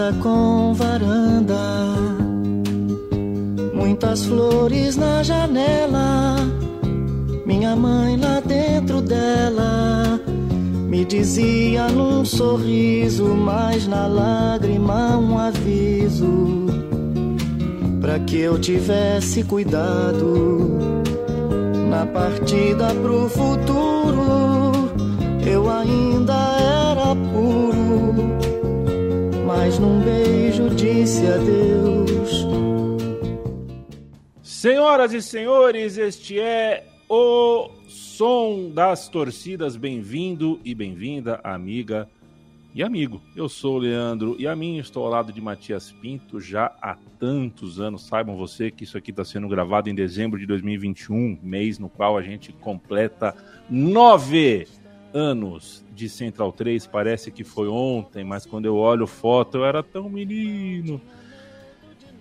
Casa com varanda, muitas flores na janela. Minha mãe lá dentro dela me dizia num sorriso, mas na lágrima um aviso para que eu tivesse cuidado na partida pro futuro. Disse adeus. Senhoras e senhores, este é o som das torcidas. Bem-vindo e bem-vinda, amiga e amigo. Eu sou o Leandro e a mim estou ao lado de Matias Pinto já há tantos anos. Saibam você que isso aqui está sendo gravado em dezembro de 2021, mês no qual a gente completa nove anos de Central 3, parece que foi ontem, mas quando eu olho foto eu era tão menino.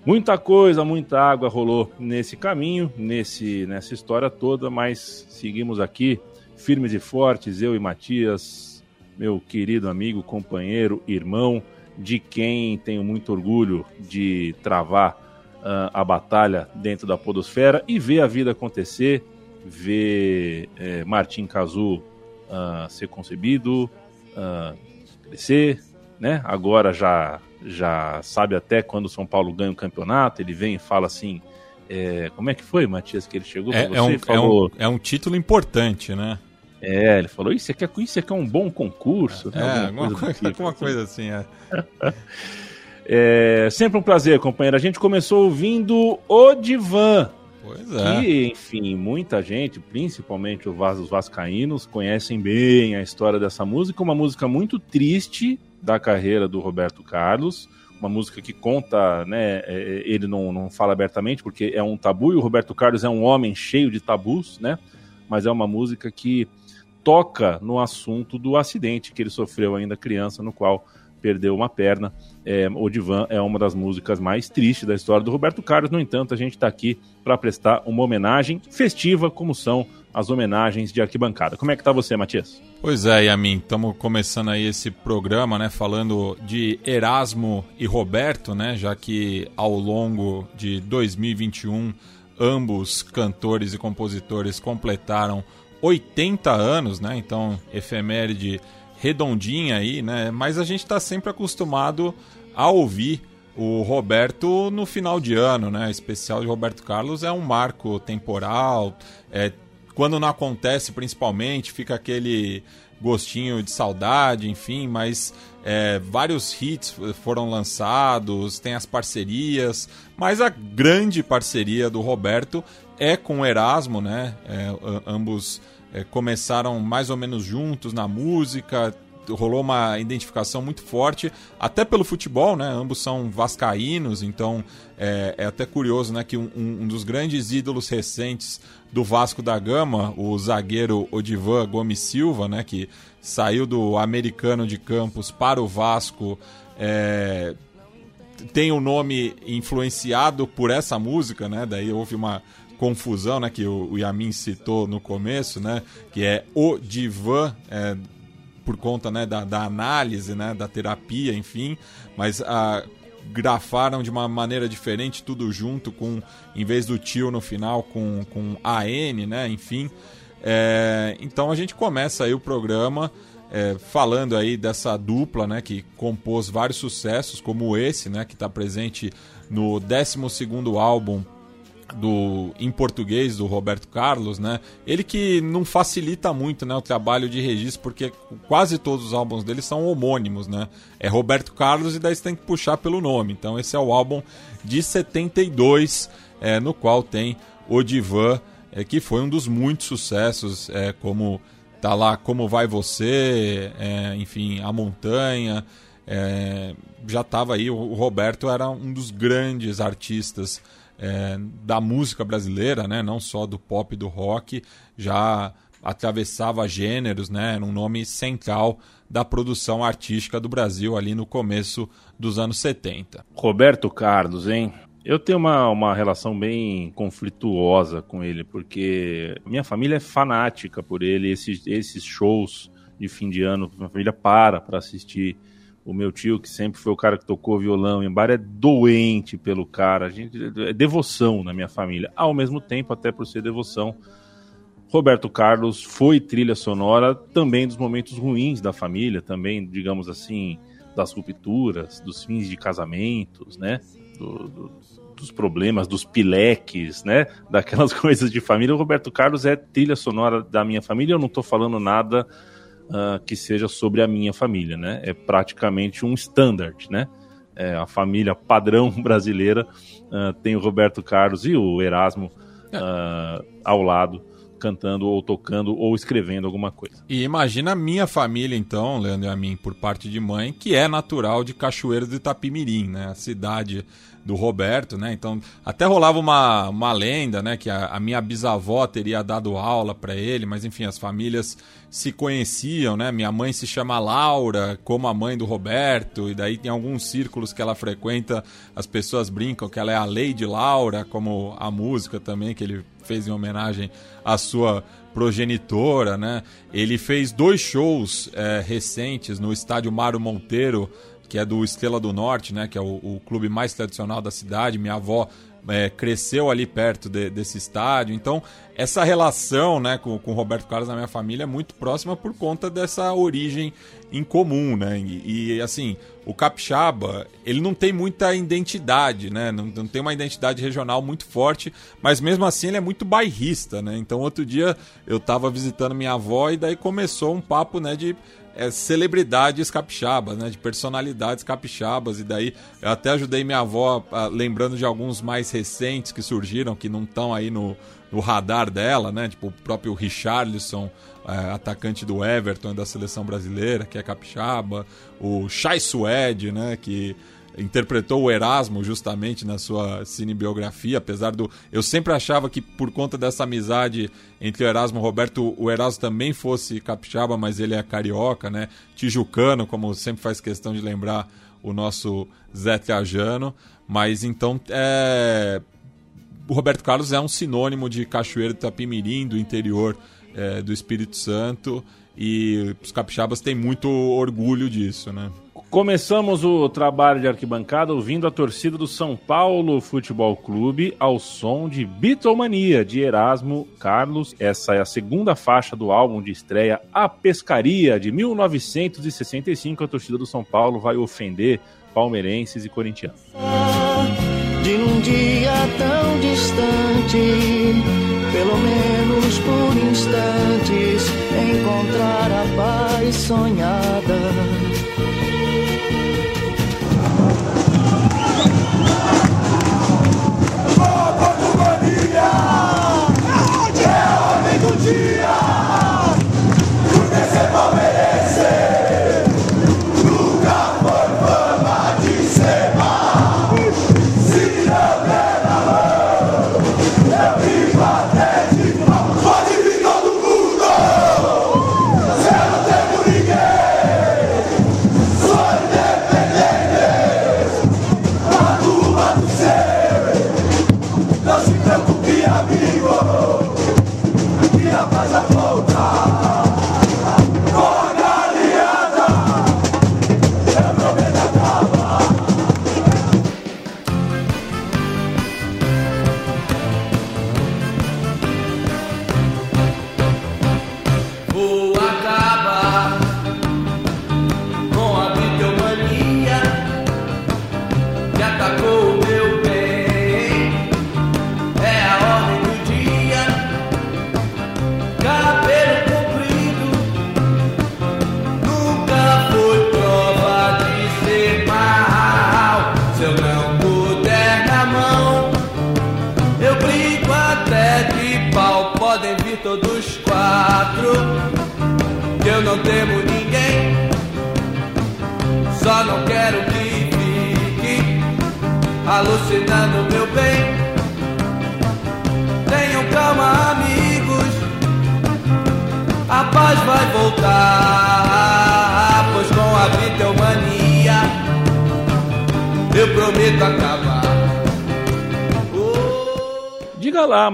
Muita coisa, muita água rolou nesse caminho, nesse nessa história toda, mas seguimos aqui firmes e fortes, eu e Matias, meu querido amigo, companheiro, irmão, de quem tenho muito orgulho de travar uh, a batalha dentro da podosfera e ver a vida acontecer, ver é, Martim Cazu uh, ser concebido, uh, crescer, né? Agora já já sabe até quando o São Paulo ganha o campeonato, ele vem e fala assim, é, como é que foi, Matias, que ele chegou é, é um, falou... É um, é um título importante, né? É, ele falou, isso aqui é, isso aqui é um bom concurso, né? É, alguma, coisa, coisa, tipo, alguma assim. coisa assim, é. é. Sempre um prazer, companheiro. A gente começou ouvindo O Divan, Pois é. Que, enfim, muita gente, principalmente os vascaínos, conhecem bem a história dessa música. Uma música muito triste da carreira do Roberto Carlos. Uma música que conta, né? É, é, ele não, não fala abertamente porque é um tabu e o Roberto Carlos é um homem cheio de tabus, né? Mas é uma música que toca no assunto do acidente que ele sofreu ainda criança, no qual perdeu uma perna. É, o Divan é uma das músicas mais tristes da história do Roberto Carlos. No entanto, a gente está aqui para prestar uma homenagem festiva, como são as homenagens de arquibancada. Como é que tá você, Matias? Pois é, Yamin, estamos começando aí esse programa, né, falando de Erasmo e Roberto, né, já que ao longo de 2021 ambos cantores e compositores completaram 80 anos, né? Então, efeméride redondinha aí, né? Mas a gente está sempre acostumado a ouvir o Roberto no final de ano, né? O especial de Roberto Carlos é um marco temporal. É, quando não acontece, principalmente, fica aquele gostinho de saudade, enfim, mas é, vários hits foram lançados, tem as parcerias, mas a grande parceria do Roberto é com o Erasmo, né? É, ambos é, começaram mais ou menos juntos na música, rolou uma identificação muito forte, até pelo futebol, né? Ambos são vascaínos, então é, é até curioso, né? Que um, um, dos grandes ídolos recentes do Vasco da Gama, o zagueiro Odivan Gomes Silva, né? Que saiu do americano de Campos para o Vasco, é, tem o um nome influenciado por essa música, né? Daí houve uma confusão, né, que o, Yamin citou no começo, né, que é o divã, é, por conta né, da, da, análise, né, da terapia, enfim, mas a, grafaram de uma maneira diferente tudo junto com em vez do tio no final com com AN, né, enfim. É, então a gente começa aí o programa é, falando aí dessa dupla, né, que compôs vários sucessos, como esse, né, que está presente no 12 segundo álbum do em português do Roberto Carlos, né? Ele que não facilita muito, né, o trabalho de registro porque quase todos os álbuns dele são homônimos, né? É Roberto Carlos e daí você tem que puxar pelo nome. Então esse é o álbum de 72, é, no qual tem o Divan, é, que foi um dos muitos sucessos, é, como tá lá Como Vai Você, é, enfim, A Montanha, é, já estava aí. O Roberto era um dos grandes artistas é, da música brasileira, né? não só do pop e do rock, já atravessava gêneros, né? era um nome central da produção artística do Brasil ali no começo dos anos 70. Roberto Carlos, hein? Eu tenho uma, uma relação bem conflituosa com ele, porque minha família é fanática por ele, esses, esses shows de fim de ano, minha família para para assistir o meu tio, que sempre foi o cara que tocou violão em bar, é doente pelo cara. A gente, é devoção na minha família. Ao mesmo tempo, até por ser devoção, Roberto Carlos foi trilha sonora também dos momentos ruins da família, também, digamos assim, das rupturas, dos fins de casamentos, né? Do, do, dos problemas, dos pileques, né? Daquelas coisas de família. O Roberto Carlos é trilha sonora da minha família. Eu não estou falando nada uh, que seja sobre a minha família, né? É praticamente um standard, né? É, a família padrão brasileira uh, tem o Roberto Carlos e o Erasmo uh, ao lado cantando ou tocando ou escrevendo alguma coisa. E imagina a minha família, então, Leandro e a mim, por parte de mãe, que é natural de Cachoeiro do Itapimirim, né? A cidade do Roberto, né? Então, até rolava uma, uma lenda, né? Que a, a minha bisavó teria dado aula para ele, mas enfim, as famílias se conheciam, né? Minha mãe se chama Laura, como a mãe do Roberto, e daí tem alguns círculos que ela frequenta, as pessoas brincam que ela é a Lady Laura, como a música também que ele fez em homenagem à sua progenitora, né? Ele fez dois shows é, recentes no estádio Mário Monteiro, que é do Estrela do Norte, né? Que é o, o clube mais tradicional da cidade. Minha avó é, cresceu ali perto de, desse estádio. Então, essa relação né, com, com o Roberto Carlos na minha família é muito próxima por conta dessa origem em comum, né? E, e, assim, o capixaba, ele não tem muita identidade, né? Não, não, tem uma identidade regional muito forte, mas mesmo assim ele é muito bairrista, né? Então, outro dia eu estava visitando minha avó e daí começou um papo, né, de é, celebridades capixabas, né? De personalidades capixabas. E daí eu até ajudei minha avó a, lembrando de alguns mais recentes que surgiram, que não estão aí no, no radar dela, né? Tipo o próprio Richarlison, é, atacante do Everton da seleção brasileira, que é capixaba. O Chai Suede, né? Que interpretou o Erasmo justamente na sua cinebiografia, apesar do. Eu sempre achava que por conta dessa amizade entre o Erasmo e o Roberto, o Erasmo também fosse capixaba, mas ele é carioca, né? Tijucano, como sempre faz questão de lembrar o nosso Zé Trajano. Mas então é... o Roberto Carlos é um sinônimo de Cachoeiro de Itapimirim, do interior é, do Espírito Santo. E os capixabas têm muito orgulho disso, né? Começamos o trabalho de arquibancada ouvindo a torcida do São Paulo Futebol Clube ao som de Beatlemania de Erasmo Carlos. Essa é a segunda faixa do álbum de estreia A Pescaria de 1965. A torcida do São Paulo vai ofender palmeirenses e corintianos. De um dia tão distante, pelo menos por instantes, encontrar a paz sonhada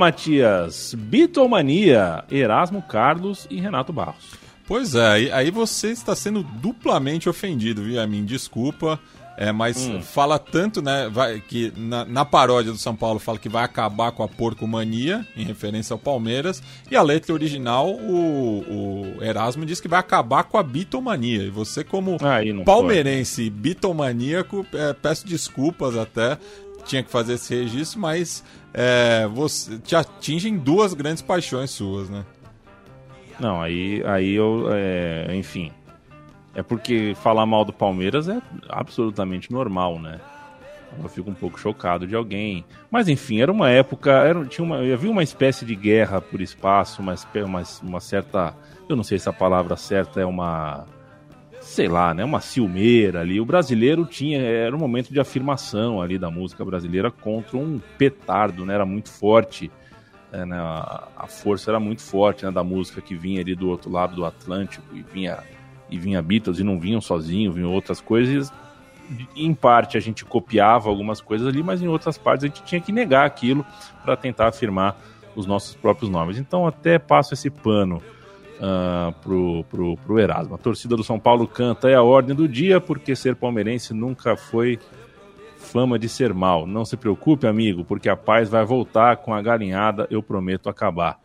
Matias. Beatlemania, Erasmo Carlos e Renato Barros. Pois é, aí, você está sendo duplamente ofendido, viu, a mim? Desculpa. É, mas Hum. fala tanto, né, vai, que na, na paródia do São Paulo fala que vai acabar com a porcomania, em referência ao Palmeiras, e a letra original, o, o Erasmo diz que vai acabar com a bitomania. E você, como palmeirense bitomaníaco, é, peço desculpas até, tinha que fazer esse registro, mas é, você, te atingem duas grandes paixões suas, né? Não, aí, aí eu. é, enfim. É porque falar mal do Palmeiras é absolutamente normal, né? Eu fico um pouco chocado de alguém. Mas enfim, era uma época. Era, tinha uma, havia uma espécie de guerra por espaço, uma, uma, uma certa. Eu não sei se a palavra certa é uma. Sei lá, né? Uma ciumeira ali. O brasileiro tinha. Era um momento de afirmação ali da música brasileira contra um petardo, né? Era muito forte. é, né, a, força era muito forte né, da música que vinha ali do outro lado do Atlântico e vinha e vinha Beatles e não vinham sozinhos, vinham outras coisas. Em parte a gente copiava algumas coisas ali, mas em outras partes a gente tinha que negar aquilo para tentar afirmar os nossos próprios nomes. Então até passo esse pano ah, pro, pro, pro Erasmo. A torcida do São Paulo canta é a ordem do dia, porque ser palmeirense nunca foi fama de ser mal. Não se preocupe, amigo, porque a paz vai voltar com a galinhada, eu prometo acabar.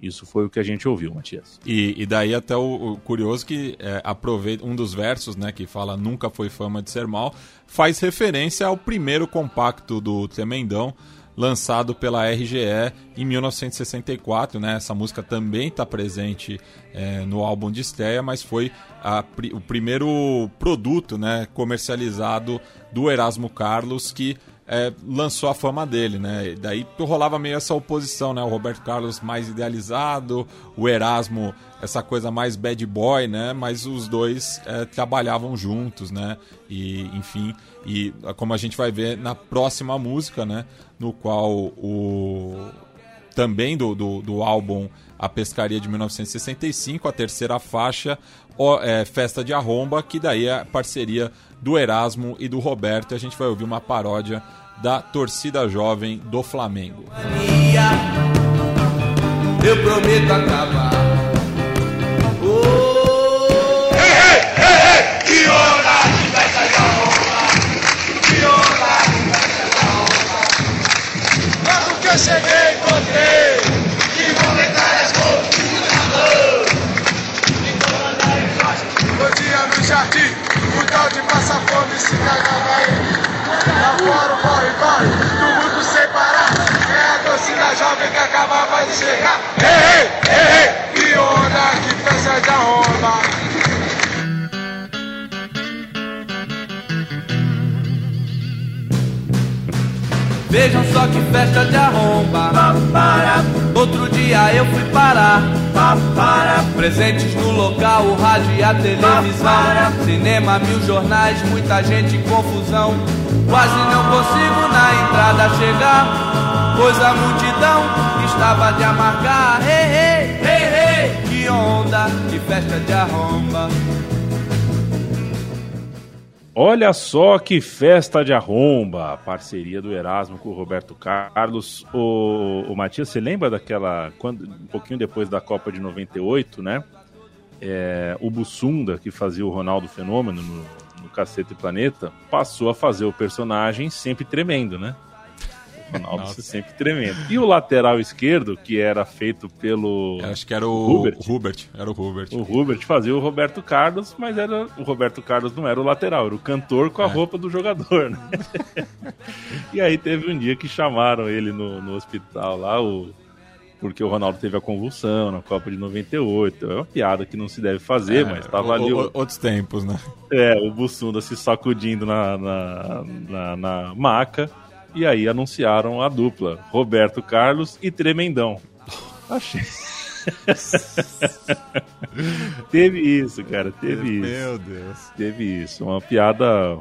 Isso foi o que a gente ouviu, Matias. E, e daí até o, o curioso que é, aproveita um dos versos, né, que fala nunca foi fama de ser mal, faz referência ao primeiro compacto do Tremendão, lançado pela RGE em 1964, né? Essa música também está presente é, no álbum de estreia, mas foi a o primeiro produto, né, comercializado do Erasmo Carlos que é, lançou a fama dele, né? E Daí rolava meio essa oposição, né? O Roberto Carlos mais idealizado, o Erasmo essa coisa mais bad boy, né? Mas os dois é, trabalhavam juntos, né? E enfim, e como a gente vai ver na próxima música, né? No qual o também do, do, do álbum A Pescaria de 1965, a terceira faixa, ó, é, Festa de Arromba, que daí é a parceria do Erasmo e do Roberto. E a gente vai ouvir uma paródia da torcida jovem do Flamengo. mania, eu prometo acabar. Oh, que de festa de arromba, que onda de festa de arromba. Quando que eu cheguei, contei, que molecada as Rodinha no jardim, tal de passa fome se caga vai. Lá fora o corre, corre, do mundo sem parar. É a torcida jovem que acabava de chegar. Ei, ei, ei, ei, que onda, que festa de arromba. Vejam só que festa de arromba. Outro dia eu fui parar. Presentes no local, o rádio e a televisão. Cinema, mil jornais, muita gente em confusão. Quase não consigo na entrada chegar. Pois a multidão estava de amargar. Ei, ei, ei, ei, que onda, que festa de arromba. Olha só que festa de arromba, parceria do Erasmo com o Roberto Carlos. O, o Matias, você lembra daquela, quando, um pouquinho depois da Copa de 98, né? É, o Bussunda, que fazia o Ronaldo Fenômeno no, no Cacete Planeta, passou a fazer o personagem sempre tremendo, né? O Ronaldo sempre tremendo. E o lateral esquerdo, que era feito pelo. Acho que era o Hubert. Hubert. Era o Hubert. O Hubert fazia o Roberto Carlos, mas era o Roberto Carlos não era o lateral, era o cantor com a É. roupa do jogador, né? e aí teve um dia que chamaram ele no, no hospital lá, o, porque o Ronaldo teve a convulsão na Copa de 98. É uma piada que não se deve fazer, mas tava o- ali o, outros tempos, né? é, o Bussunda se sacudindo na, na, na, na maca. E aí anunciaram a dupla, Roberto Carlos e Tremendão. Achei. teve isso, cara, teve isso. Meu Deus. Teve isso. Uma piada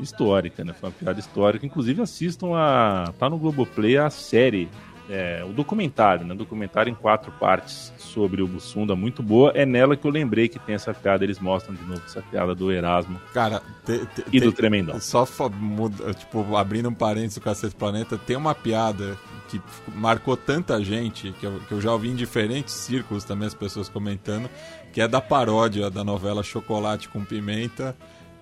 histórica, né? Foi uma piada histórica. Inclusive, assistam a. Tá no Globoplay a série é, o documentário, né? documentário em quatro partes sobre o Bussunda, muito boa. É nela que eu lembrei que tem essa piada, eles mostram de novo essa piada do Erasmo Cara, te, te, e do Tremendão. Só muda- tipo, abrindo um parênteses do Cacete Planeta, tem uma piada que marcou tanta gente, que eu, que eu já ouvi em diferentes círculos também as pessoas comentando, que é da paródia da novela Chocolate com Pimenta.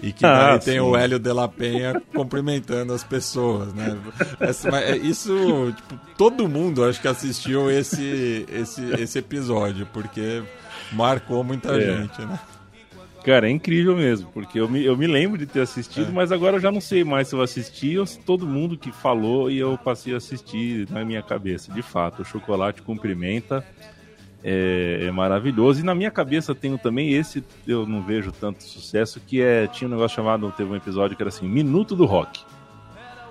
E que Ah, tem sim. o Hélio de la Penha cumprimentando as pessoas, né? É- isso, tipo, todo mundo acho que assistiu esse, esse, esse episódio, porque marcou muita É. gente, né? Cara, é incrível mesmo, porque eu me, eu me lembro de ter assistido, É. mas agora eu já não sei mais se eu assisti ou se todo mundo que falou e eu passei a assistir na minha cabeça. De fato, o Chocolate cumprimenta é, é maravilhoso. E na minha cabeça tenho também esse, eu não vejo tanto sucesso, que é. Tinha um negócio chamado, teve um episódio que era assim, Minuto do Rock.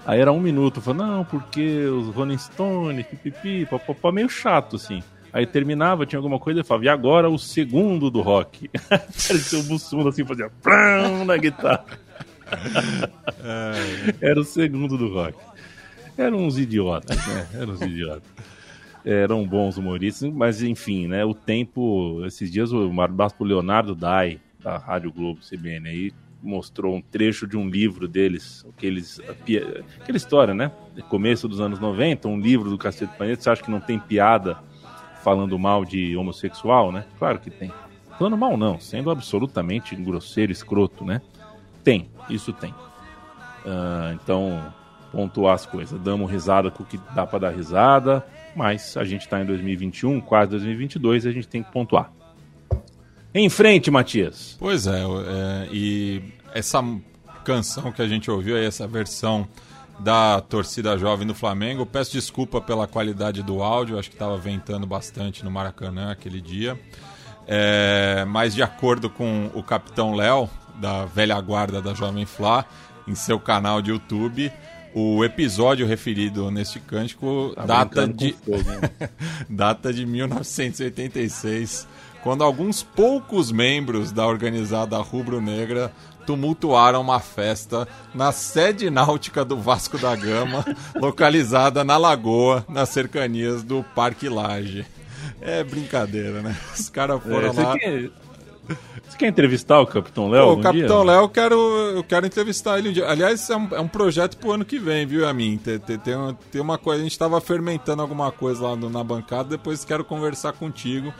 Aí era um minuto, falou, não, porque os Rolling Stones, pipipi, papapá, meio chato, assim. Aí terminava, tinha alguma coisa, e falava, e agora o segundo do rock. Parecia o Bussunda assim, fazia pram na guitarra. Era o segundo do rock. Eram uns idiotas, né? Eram uns idiotas. Eram bons humoristas, mas enfim, né? O tempo. Esses dias o Barbaspo Leonardo Dai, da Rádio Globo CBN, aí mostrou um trecho de um livro deles, aqueles, aquela história, né? Começo dos anos 90, um livro do Cacete do Planeta. Você acha que não tem piada falando mal de homossexual, né? Claro que tem. Falando mal, não, sendo absolutamente grosseiro, escroto, né? Tem, isso tem. Ah, então, pontuar as coisas. Damos risada com o que dá pra dar risada, mas a gente tá em 2021, quase 2022, e a gente tem que pontuar. Em frente, Matias. Pois é, é, e essa canção que a gente ouviu aí, essa versão da torcida jovem do Flamengo, peço desculpa pela qualidade do áudio, acho que estava ventando bastante no Maracanã aquele dia. É, mas de acordo com o Capitão Léo, da velha guarda da Jovem Flá, em seu canal de YouTube, o episódio referido neste cântico Tá data de, fogo, data de 1986, quando alguns poucos membros da organizada rubro-negra tumultuaram uma festa na sede náutica do Vasco da Gama, localizada na Lagoa, nas cercanias do Parque Laje. É brincadeira, né? Os caras É, foram você, lá. quer, você quer entrevistar o Capitão Léo? Pô, o Capitão? Léo, eu quero, eu quero entrevistar ele um dia. Aliás, é um, é um projeto pro ano que vem, viu, Amin? Tem, tem, tem, tem uma coisa, a gente tava fermentando alguma coisa lá no- na bancada, depois quero conversar contigo.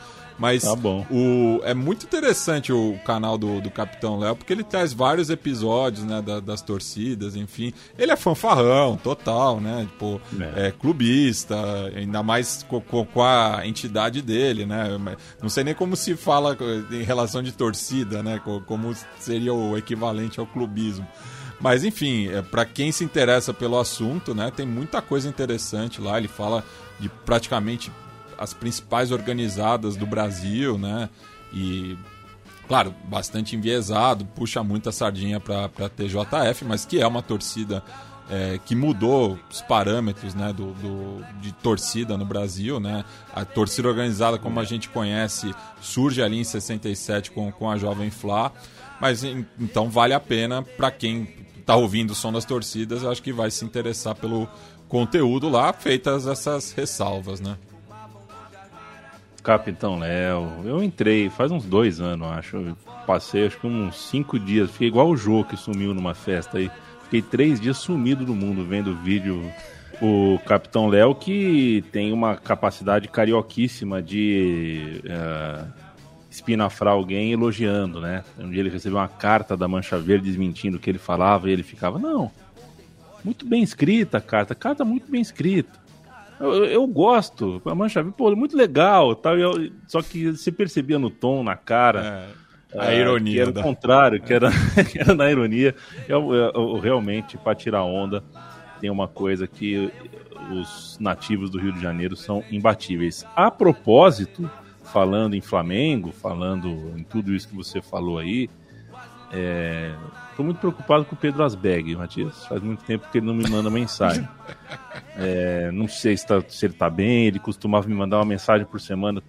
Mas Tá bom. O, é muito interessante o canal do, do Capitão Léo, porque ele traz vários episódios, né, da- das torcidas, enfim. Ele é fanfarrão, total, né? Tipo, É. é, clubista, ainda mais co- co- com, a entidade dele, né? Não sei nem como se fala em relação de torcida, né? Co- Como seria o equivalente ao clubismo. Mas enfim, é, para quem se interessa pelo assunto, né, tem muita coisa interessante lá. Ele fala de praticamente as principais organizadas do Brasil, né? E claro, bastante enviesado, puxa muita sardinha para a TJF, mas que é uma torcida é, que mudou os parâmetros né, do, do- de torcida no Brasil. Né? A torcida organizada, como a gente conhece, surge ali em 67 com, com a Jovem Flá, mas então vale a pena para quem está ouvindo o som das torcidas, eu acho que vai se interessar pelo conteúdo lá, feitas essas ressalvas, né? Capitão Léo. Eu entrei faz uns dois anos, acho. Eu passei acho que uns cinco dias. Fiquei igual o Jô que sumiu numa festa aí. Fiquei três dias sumido do mundo vendo vídeo. O Capitão Léo que tem uma capacidade carioquíssima de eh, espinafrar alguém elogiando, né? Um dia ele recebeu uma carta da Mancha Verde desmentindo o que ele falava e ele ficava, não, muito bem escrita a carta, carta muito bem escrita. Eu, eu- gosto, a Mancha Verde, pô, muito legal, tal, e eu- só que você percebia no tom, na cara, É, a ah, ironia que era da- o contrário, que era, que era na ironia. Eu, eu- eu realmente, para tirar onda, tem uma coisa que os nativos do Rio de Janeiro são imbatíveis. A propósito, falando em Flamengo, falando em tudo isso que você falou aí, Estou muito preocupado com o Pedro Asbeg, Matias. Faz muito tempo que ele não me manda mensagem. É, não sei se, tá, se, ele tá bem, ele costumava me mandar uma mensagem por semana.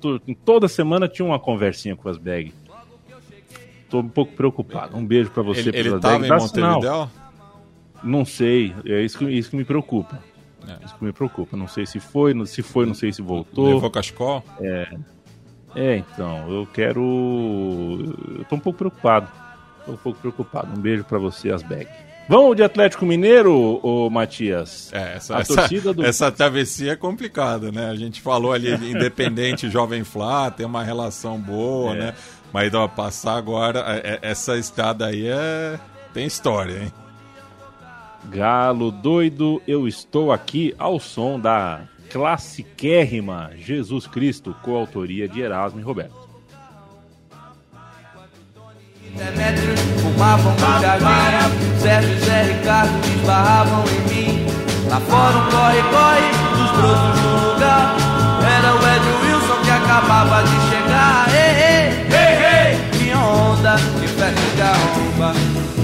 toda semana tinha uma conversinha com as bag. Tô um pouco preocupado. Um beijo para você, Ele, ele tava em Montevideo? Não sei, é isso que, isso que me preocupa. É. Isso que me preocupa. Não sei se foi, se foi, não sei se voltou. Levou cachecol? É. É, então, eu quero. Eu tô um pouco preocupado. Tô um pouco preocupado. Um beijo para você, Asbeg. Vamos de Atlético Mineiro, ô Matias? É, essa, essa, do... essa travessia é complicada, né? A gente falou ali de Independente Jovem Flá, tem uma relação boa, é. né? Mas ó, passar agora, é, é, essa estrada aí é... tem história, hein? Galo doido, eu estou aqui ao som da classiquérrima Jesus Cristo, coautoria de Erasmo e Roberto. Demetrios fumavam no Sérgio e Zé Ricardo esbarravam em mim. Lá fora um corre-corre dos brotos do lugar. Era o Ed Wilson que acabava de chegar. Ei, ei, ei, ei, que onda, que festa de arromba.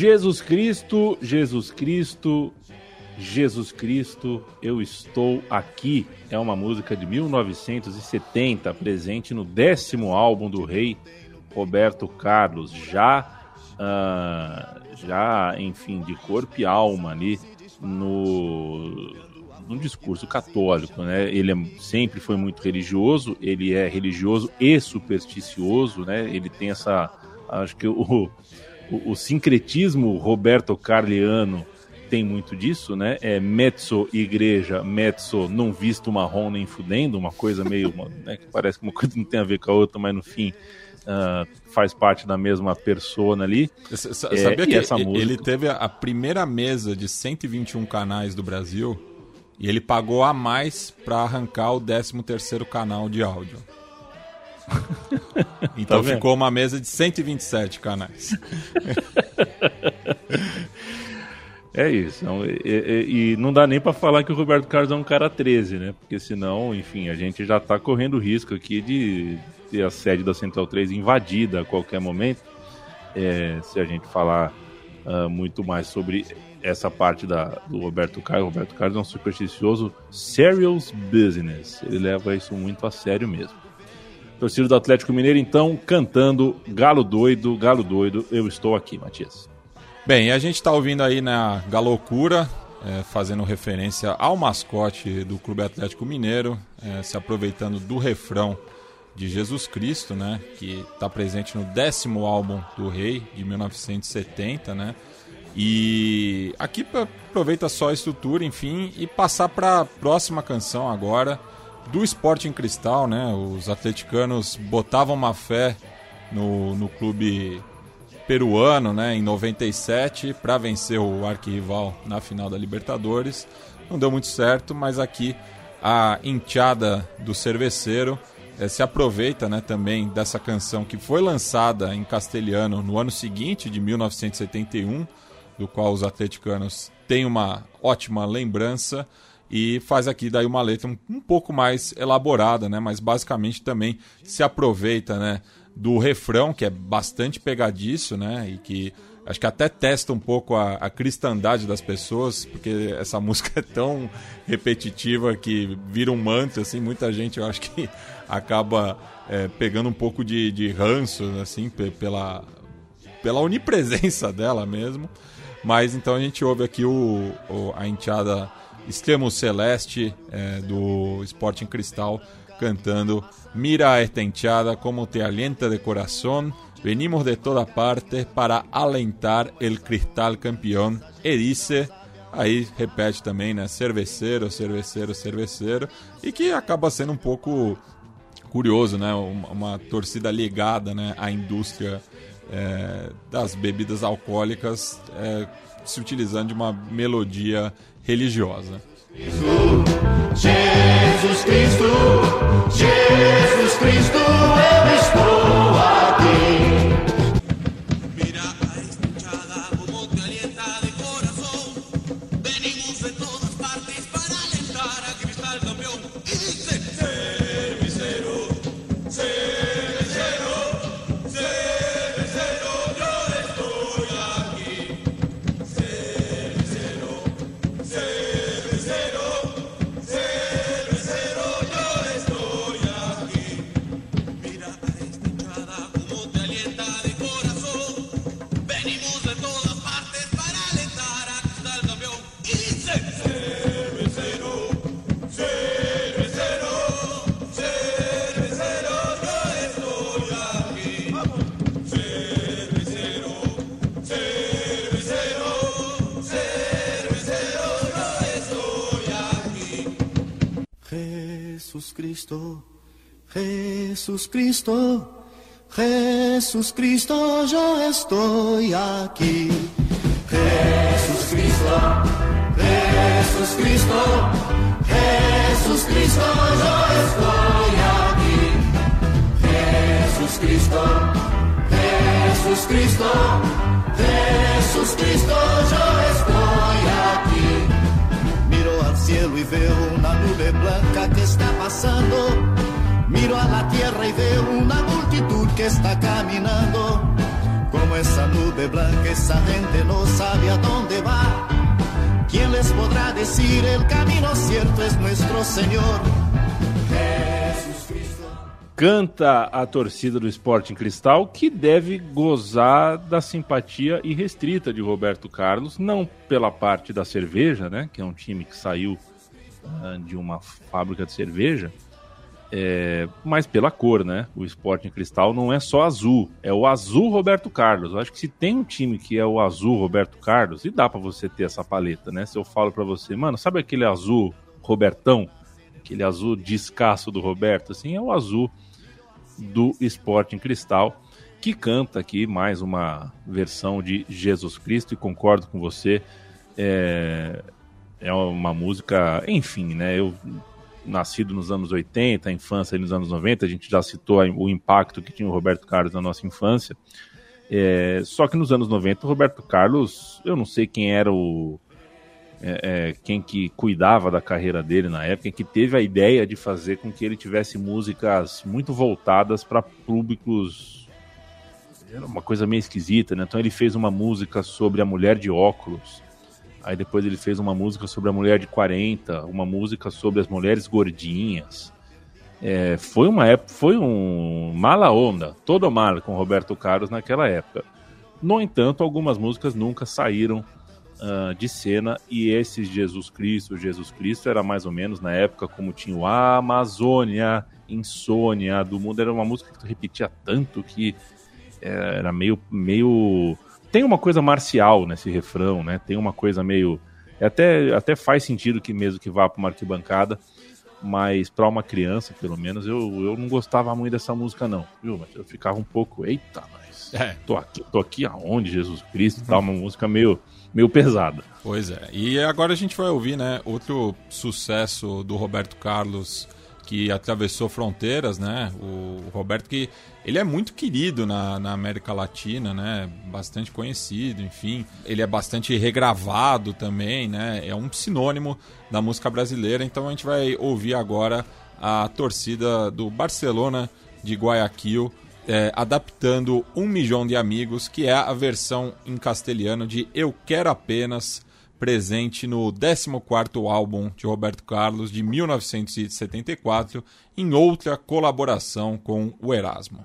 Jesus Cristo, Jesus Cristo, Jesus Cristo, eu estou aqui. É uma música de 1970, presente no décimo álbum do rei Roberto Carlos, já, uh, já, enfim, de corpo e alma ali no, no discurso católico, né? Ele é, sempre foi muito religioso, ele é religioso e supersticioso, né? Ele tem essa, acho que o o, o sincretismo Roberto Carliano tem muito disso, né? É mezzo igreja, mezzo não visto marrom nem fudendo, uma coisa meio, né, que parece que uma coisa não tem a ver com a outra, mas no fim uh, faz parte da mesma persona ali. Sabia é, que essa música... ele teve a primeira mesa de 121 canais do Brasil e ele pagou a mais para arrancar o 13 terceiro canal de áudio. Então tá ficou uma mesa de 127 canais. É isso. e, e, e, não dá nem para falar que o Roberto Carlos é um cara 13, né? Porque senão, enfim, a gente já tá correndo risco aqui de ter a sede da Central 3 invadida a qualquer momento. É, se a gente falar uh, muito mais sobre essa parte da, do Roberto Carlos. O Roberto Carlos é um supersticioso serious business. Ele leva isso muito a sério mesmo. Torcida do Atlético Mineiro, então, cantando Galo Doido, Galo Doido, eu estou aqui, Matias. Bem, a gente está ouvindo aí na Galocura, é, fazendo referência ao mascote do Clube Atlético Mineiro, é, se aproveitando do refrão de Jesus Cristo, né, que está presente no décimo álbum do Rei, de 1970, né, e aqui aproveita só a estrutura, enfim, e passar para a próxima canção agora, do Sporting Cristal, né? Os atleticanos botavam uma fé no, no clube peruano, né, em 97, para vencer o arquirrival na final da Libertadores. Não deu muito certo, mas aqui a enteada do cerveceiro é, se aproveita né, também dessa canção que foi lançada em castelhano no ano seguinte, de 1971, do qual os atleticanos têm uma ótima lembrança e faz aqui daí uma letra um, um, pouco mais elaborada, né? Mas basicamente também se aproveita, né? do refrão, que é bastante pegadiço, né? E que acho que até testa um pouco a, a cristandade das pessoas, porque essa música é tão repetitiva que vira um manto, assim, muita gente eu acho que acaba é, pegando um pouco de, de ranço, assim, pela, pela onipresença dela mesmo. Mas então a gente ouve aqui o, o a enteada Extremo Celeste é, do Sporting Cristal cantando Mira esta enteada como te alienta de corazón Venimos de toda parte para alentar el cristal campeão. E dice, aí repete também, né? Cerveceiro, cerveceiro, cerveceiro. E que acaba sendo um pouco curioso, né? Uma, uma torcida ligada né? à indústria é, das bebidas alcoólicas é, se utilizando de uma melodia religiosa. Jesus Cristo, Jesus Cristo, eu estou aqui. Cristo, Jesús Cristo, Jesús Cristo, yo estoy aquí. Jesús Cristo, Jesús Cristo, Jesús Cristo, yo estoy aquí. Jesús Cristo, Jesús Cristo, Jesús Cristo, yo estoy aquí. Y veo una nube blanca que está pasando. Miro a la tierra y veo una multitud que está caminando. Como esa nube blanca, esa gente no sabe a dónde va. ¿Quién les podrá decir el camino cierto es nuestro Señor? Canta a torcida do Sporting Cristal, que deve gozar da simpatia irrestrita de Roberto Carlos, não pela parte da cerveja, né, que é um time que saiu uh, de uma fábrica de cerveja, é, mas pela cor, né? O Sporting Cristal não é só azul, é o azul Roberto Carlos. Eu acho que se tem um time que é o azul Roberto Carlos, e dá para você ter essa paleta, né? Se eu falo para você, mano, sabe aquele azul Robertão? Aquele azul descasso do Roberto, assim, é o azul do Sporting Cristal, que canta aqui mais uma versão de Jesus Cristo, e concordo com você, é, é uma música, enfim, né? Eu nascido nos anos 80, a infância nos anos 90, a gente já citou o impacto que tinha o Roberto Carlos na nossa infância. É, só que nos anos 90, o Roberto Carlos, eu não sei quem era o, é, é, quem que cuidava da carreira dele na época, que teve a ideia de fazer com que ele tivesse músicas muito voltadas para públicos. Era uma coisa meio esquisita, né? Então ele fez uma música sobre a mulher de óculos. Aí depois ele fez uma música sobre a mulher de 40, uma música sobre as mulheres gordinhas. É, foi uma época, foi um mala onda, todo mal com Roberto Carlos naquela época. No entanto, algumas músicas nunca saíram uh, de cena e esse Jesus Cristo, Jesus Cristo era mais ou menos na época como tinha o Amazônia, Insônia do Mundo, era uma música que tu repetia tanto que eh, era meio, meio... Tem uma coisa marcial nesse refrão, né? Tem uma coisa meio... Até, até faz sentido que mesmo que vá para uma arquibancada, mas para uma criança, pelo menos, eu, eu não gostava muito dessa música, não. Viu? Mas eu ficava um pouco, eita, mas é. tô aqui, tô aqui aonde, Jesus Cristo? Tá uma música meio meio pesada. Pois é. E agora a gente vai ouvir, né, outro sucesso do Roberto Carlos que atravessou fronteiras, né? O Roberto que ele é muito querido na, na América Latina, né? Bastante conhecido, enfim. Ele é bastante regravado também, né? É um sinônimo da música brasileira. Então a gente vai ouvir agora a torcida do Barcelona de Guayaquil é, adaptando Um Milhão de Amigos, que é a versão em castelhano de Eu Quero Apenas, presente no 14º álbum de Roberto Carlos, de 1974, em outra colaboração com o Erasmo.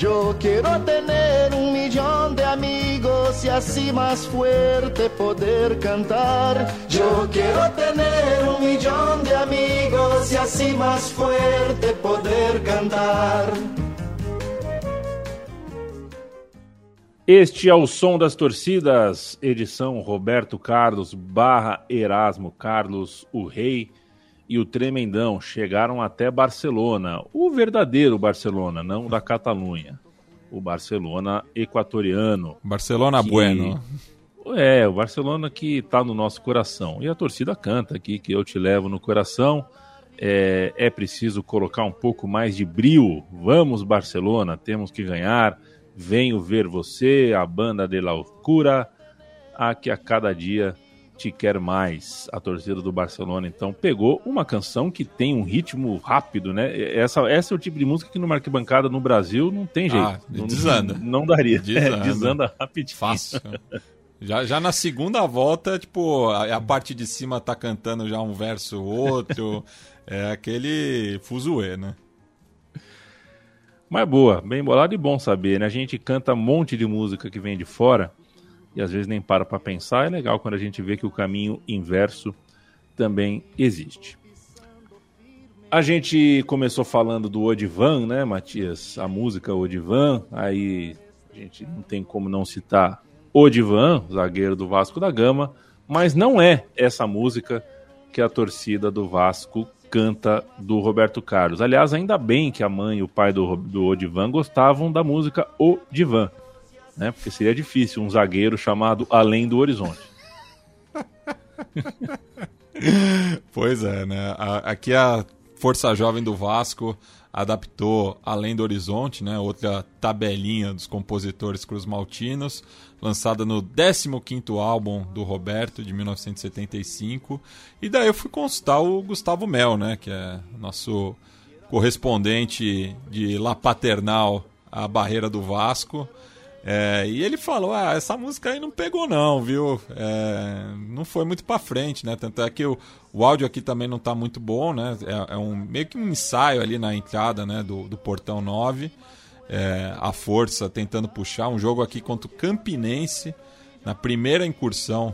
Yo quiero tener un millón de amigos y así más fuerte poder cantar. Yo quiero tener un millón de amigos y así más fuerte poder cantar. Este é o som das torcidas, edição Roberto Carlos barra Erasmo Carlos, o rei e o Tremendão chegaram até Barcelona, o verdadeiro Barcelona, não da Catalunha. O Barcelona equatoriano. Barcelona que... bueno. É, o Barcelona que está no nosso coração. E a torcida canta aqui que eu te levo no coração. É, é preciso colocar um pouco mais de brio. Vamos, Barcelona, temos que ganhar. Venho ver você, a banda de loucura. A que a cada dia te quer mais. A torcida do Barcelona, então, pegou uma canção que tem um ritmo rápido, né? Essa, essa é o tipo de música que no Marquebancada no Brasil não tem jeito. Ah, desanda. Não, não daria. Desanda, é, desanda rapidinho. Fácil. Já, já na segunda volta, tipo, a, a, parte de cima tá cantando já um verso outro. é aquele fuzuê, né? Mas boa, bem bolado e bom saber, né? A gente canta um monte de música que vem de fora e às vezes nem para para pensar. É legal quando a gente vê que o caminho inverso também existe. A gente começou falando do Odivan, né, Matias? A música Odivan, aí a gente não tem como não citar Odivan, zagueiro do Vasco da Gama, mas não é essa música que a torcida do Vasco canta do Roberto Carlos. Aliás, ainda bem que a mãe e o pai do, do Odivan gostavam da música O Divan né? Porque seria difícil um zagueiro chamado Além do Horizonte. pois é, né? aqui a Força Jovem do Vasco adaptou Além do Horizonte, né? Outra tabelinha dos compositores Cruz Maltinos, lançada no 15º álbum do Roberto de 1975. E daí eu fui consultar o Gustavo Mel, né, que é nosso correspondente de La Paternal à Barreira do Vasco. É, e ele falou: ah, essa música aí não pegou, não, viu? É, não foi muito pra frente, né? Tanto é que o, o áudio aqui também não tá muito bom, né? É, é um, meio que um ensaio ali na entrada né, do, do Portão 9. É, a força tentando puxar. Um jogo aqui contra o Campinense, na primeira incursão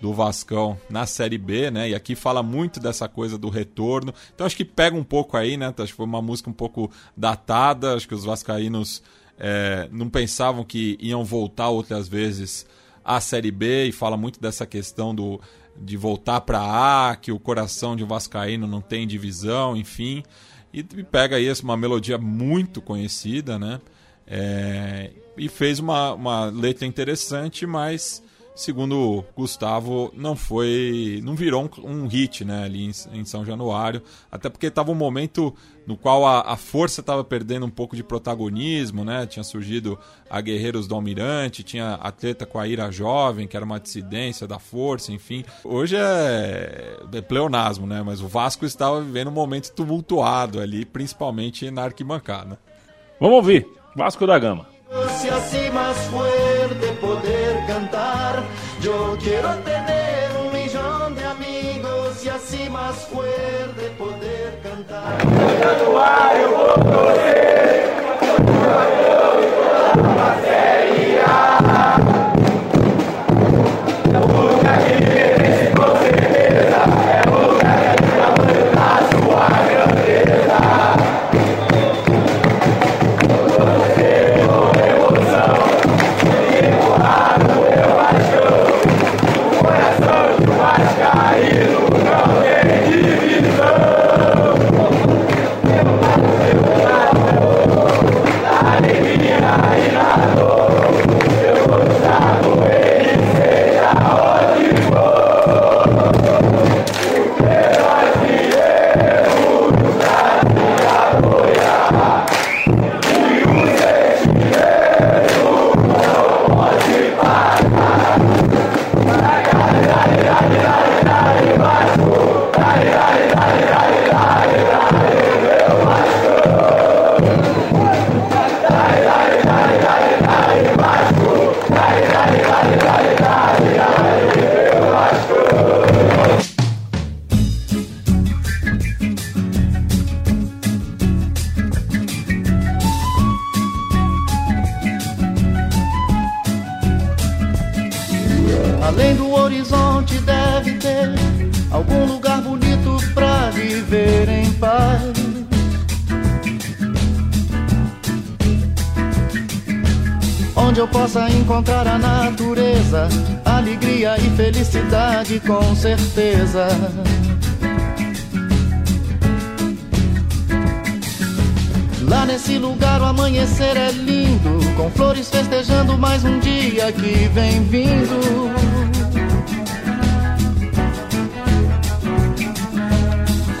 do Vascão na Série B, né? E aqui fala muito dessa coisa do retorno. Então acho que pega um pouco aí, né? Acho que foi uma música um pouco datada. Acho que os vascaínos é, não pensavam que iam voltar outras vezes à Série B e fala muito dessa questão do, de voltar para A, que o coração de Vascaíno não tem divisão, enfim. E, e pega aí uma melodia muito conhecida, né? É, e fez uma, uma letra interessante, mas segundo o Gustavo, não foi. não virou um, um hit né, ali em, em, São Januário, até porque estava um momento no qual a, a força estava perdendo um pouco de protagonismo, né? Tinha surgido a Guerreiros do Almirante, tinha atleta com a Ira Jovem, que era uma dissidência da força, enfim. Hoje é, é pleonasmo, né? Mas o Vasco estava vivendo um momento tumultuado ali, principalmente na arquibancada. Vamos ouvir, Vasco da Gama. Más fuerte poder yo quiero tener un millón de amigos y así más fuerte poder cantar. Além Onde eu possa encontrar a natureza, alegria e felicidade com certeza. Lá nesse lugar o amanhecer é lindo, com flores festejando mais um dia que vem vindo.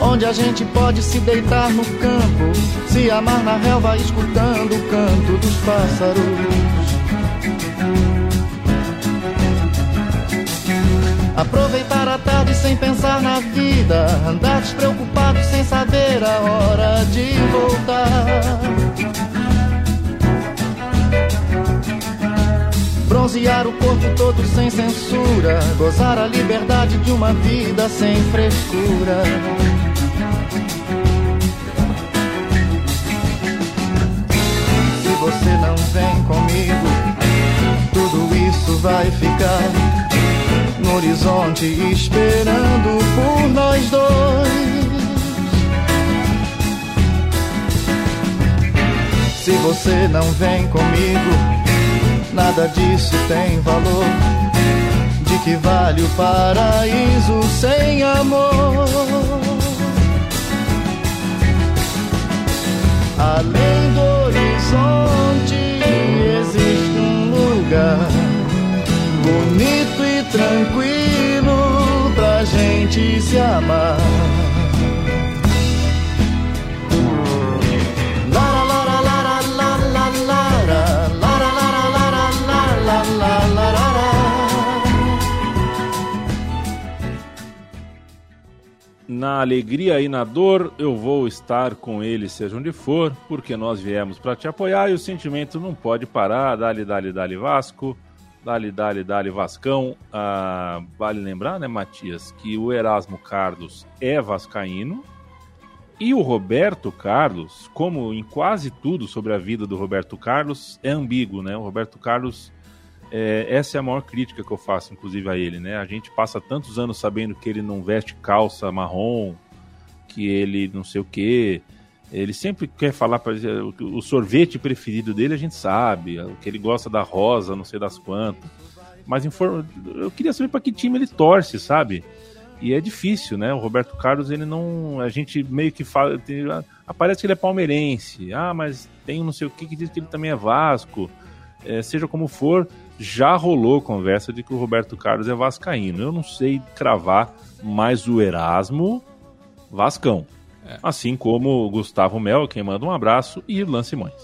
Onde a gente pode se deitar no campo, se amar na relva, escutando o canto dos pássaros. Aproveitar a tarde sem pensar na vida, andar despreocupado sem saber a hora de voltar. Bronzear o corpo todo sem censura, gozar a liberdade de uma vida sem frescura. Se você não vem comigo, tudo isso vai ficar no horizonte esperando por nós dois. Se você não vem comigo, nada disso tem valor. De que vale o paraíso sem amor? Além do horizonte existe um lugar bonito e tranquilo pra gente se amar. Na alegria e na dor, eu vou estar com ele, seja onde for, porque nós viemos para te apoiar e o sentimento não pode parar. Dali, dali, dali, Vasco. Dali, dali, dali, Vascão. Ah, vale lembrar, né, Matias, que o Erasmo Carlos é vascaíno e o Roberto Carlos, como em quase tudo sobre a vida do Roberto Carlos, é ambíguo, né? O Roberto Carlos, é, essa é a maior crítica que eu faço, inclusive, a ele, né? A gente passa tantos anos sabendo que ele não veste calça marrom, que ele não sei o quê. Ele sempre quer falar para o sorvete preferido dele, a gente sabe, o que ele gosta da rosa, não sei das quantas. Mas informa, eu queria saber para que time ele torce, sabe? E é difícil, né? O Roberto Carlos, ele não. A gente meio que fala. ah, parece que ele é palmeirense. Ah, mas tem não sei o que que diz que ele também é Vasco. É, seja como for, já rolou conversa de que o Roberto Carlos é vascaíno. Eu não sei cravar, mas o Erasmo, Vascão. É. Assim como Gustavo Mel, quem manda um abraço, e Irlan Simões.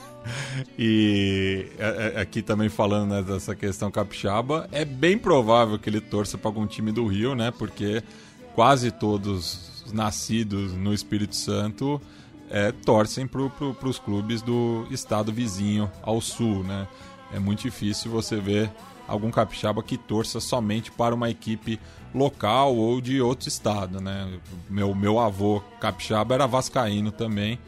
e é, é, aqui também falando né, dessa questão capixaba, é bem provável que ele torça para algum time do Rio, né? Porque quase todos os nascidos no Espírito Santo é, torcem para pro, os clubes do estado vizinho ao sul, né? É muito difícil você ver algum capixaba que torça somente para uma equipe local ou de outro estado, né? Meu, meu avô capixaba era vascaíno também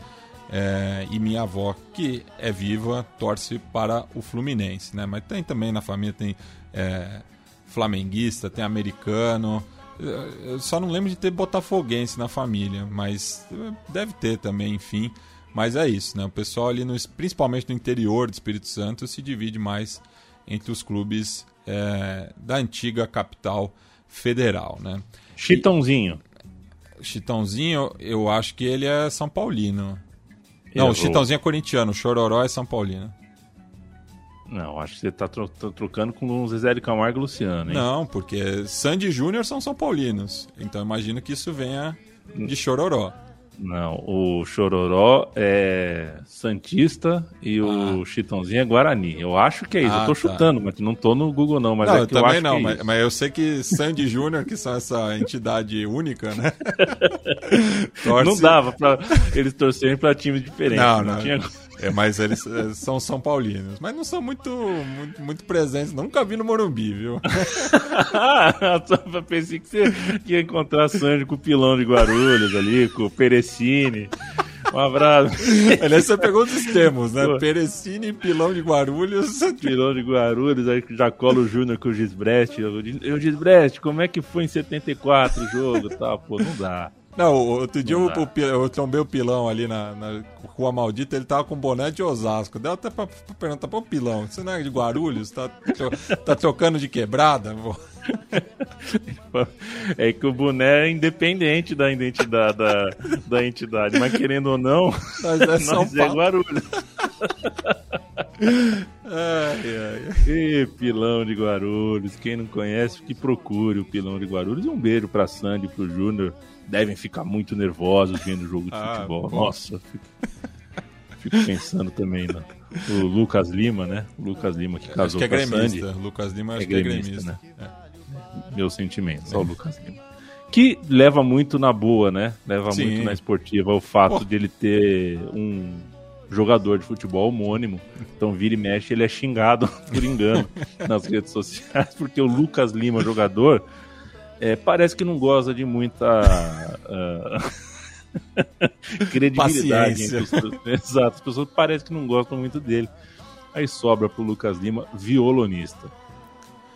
é, e minha avó, que é viva, torce para o Fluminense, né? Mas tem também na família, tem é, flamenguista, tem americano... Eu só não lembro de ter botafoguense na família, mas deve ter também, enfim. Mas é isso, né? O pessoal ali, no, principalmente no interior do Espírito Santo, se divide mais entre os clubes é, da antiga capital federal, né? Chitãozinho. E, Chitãozinho, eu acho que ele é São Paulino. Não, o Chitãozinho é corintiano, o Chororó é São Paulino. Não, acho que você tá, tro tá trocando com o Zezé de Camargo e Luciano, hein? Não, porque Sandy Júnior são São Paulinos. Então imagino que isso venha de Chororó. Não, o Chororó é Santista e ah. o Chitãozinho é Guarani. Eu acho que é isso. Ah, eu tô tá. chutando, mas não tô no Google não. Mas não, é eu também eu não, é mas, mas, eu sei que Sandy Júnior, que são essa entidade única, né? Torce... Não dava pra eles torcerem pra times diferentes. Não, não. não. Tinha... É, mas eles são São Paulinos. Mas não são muito, muito, muito presentes. Nunca vi no Morumbi, viu? Só pensei que você ia encontrar Sandy com o pilão de Guarulhos ali, com o Perecine. Um abraço. Aliás, você pegou os termos, né? Pô. Perecine, pilão de Guarulhos. Pilão de Guarulhos, aí já cola o Júnior com o Gisbrest. Eu, Gisbrest, como é que foi em 74 o jogo e tal? Pô, não dá. Não, outro dia eu, eu trombei o pilão ali na, na, Rua Maldita, ele tava com boné de Osasco. Deu até pra, pra perguntar pro pilão: você não é de Guarulhos? Tá, tá trocando de quebrada? É que o boné é independente da identidade da, da entidade, mas querendo ou não, nós é, São nós é Guarulhos. ai, ai. E pilão de Guarulhos, quem não conhece, que procure o pilão de Guarulhos. Um beijo pra Sandy e pro Júnior devem ficar muito nervosos vendo o jogo de ah, futebol. Bom. Nossa, fico, fico, pensando também no, no Lucas Lima, né? O Lucas Lima que casou acho que é com a Sandy. Lucas Lima acho é que é gremista. Né? É. Meu sentimento, só o Lucas Lima. Que leva muito na boa, né? Leva Sim. muito na esportiva o fato de ele ter um jogador de futebol homônimo. Então vira e mexe, ele é xingado por engano nas redes sociais, porque o Lucas Lima, jogador, é, parece que não gosta de muita uh, credibilidade. Exato, as pessoas parecem que não gostam muito dele. Aí sobra pro Lucas Lima, violonista.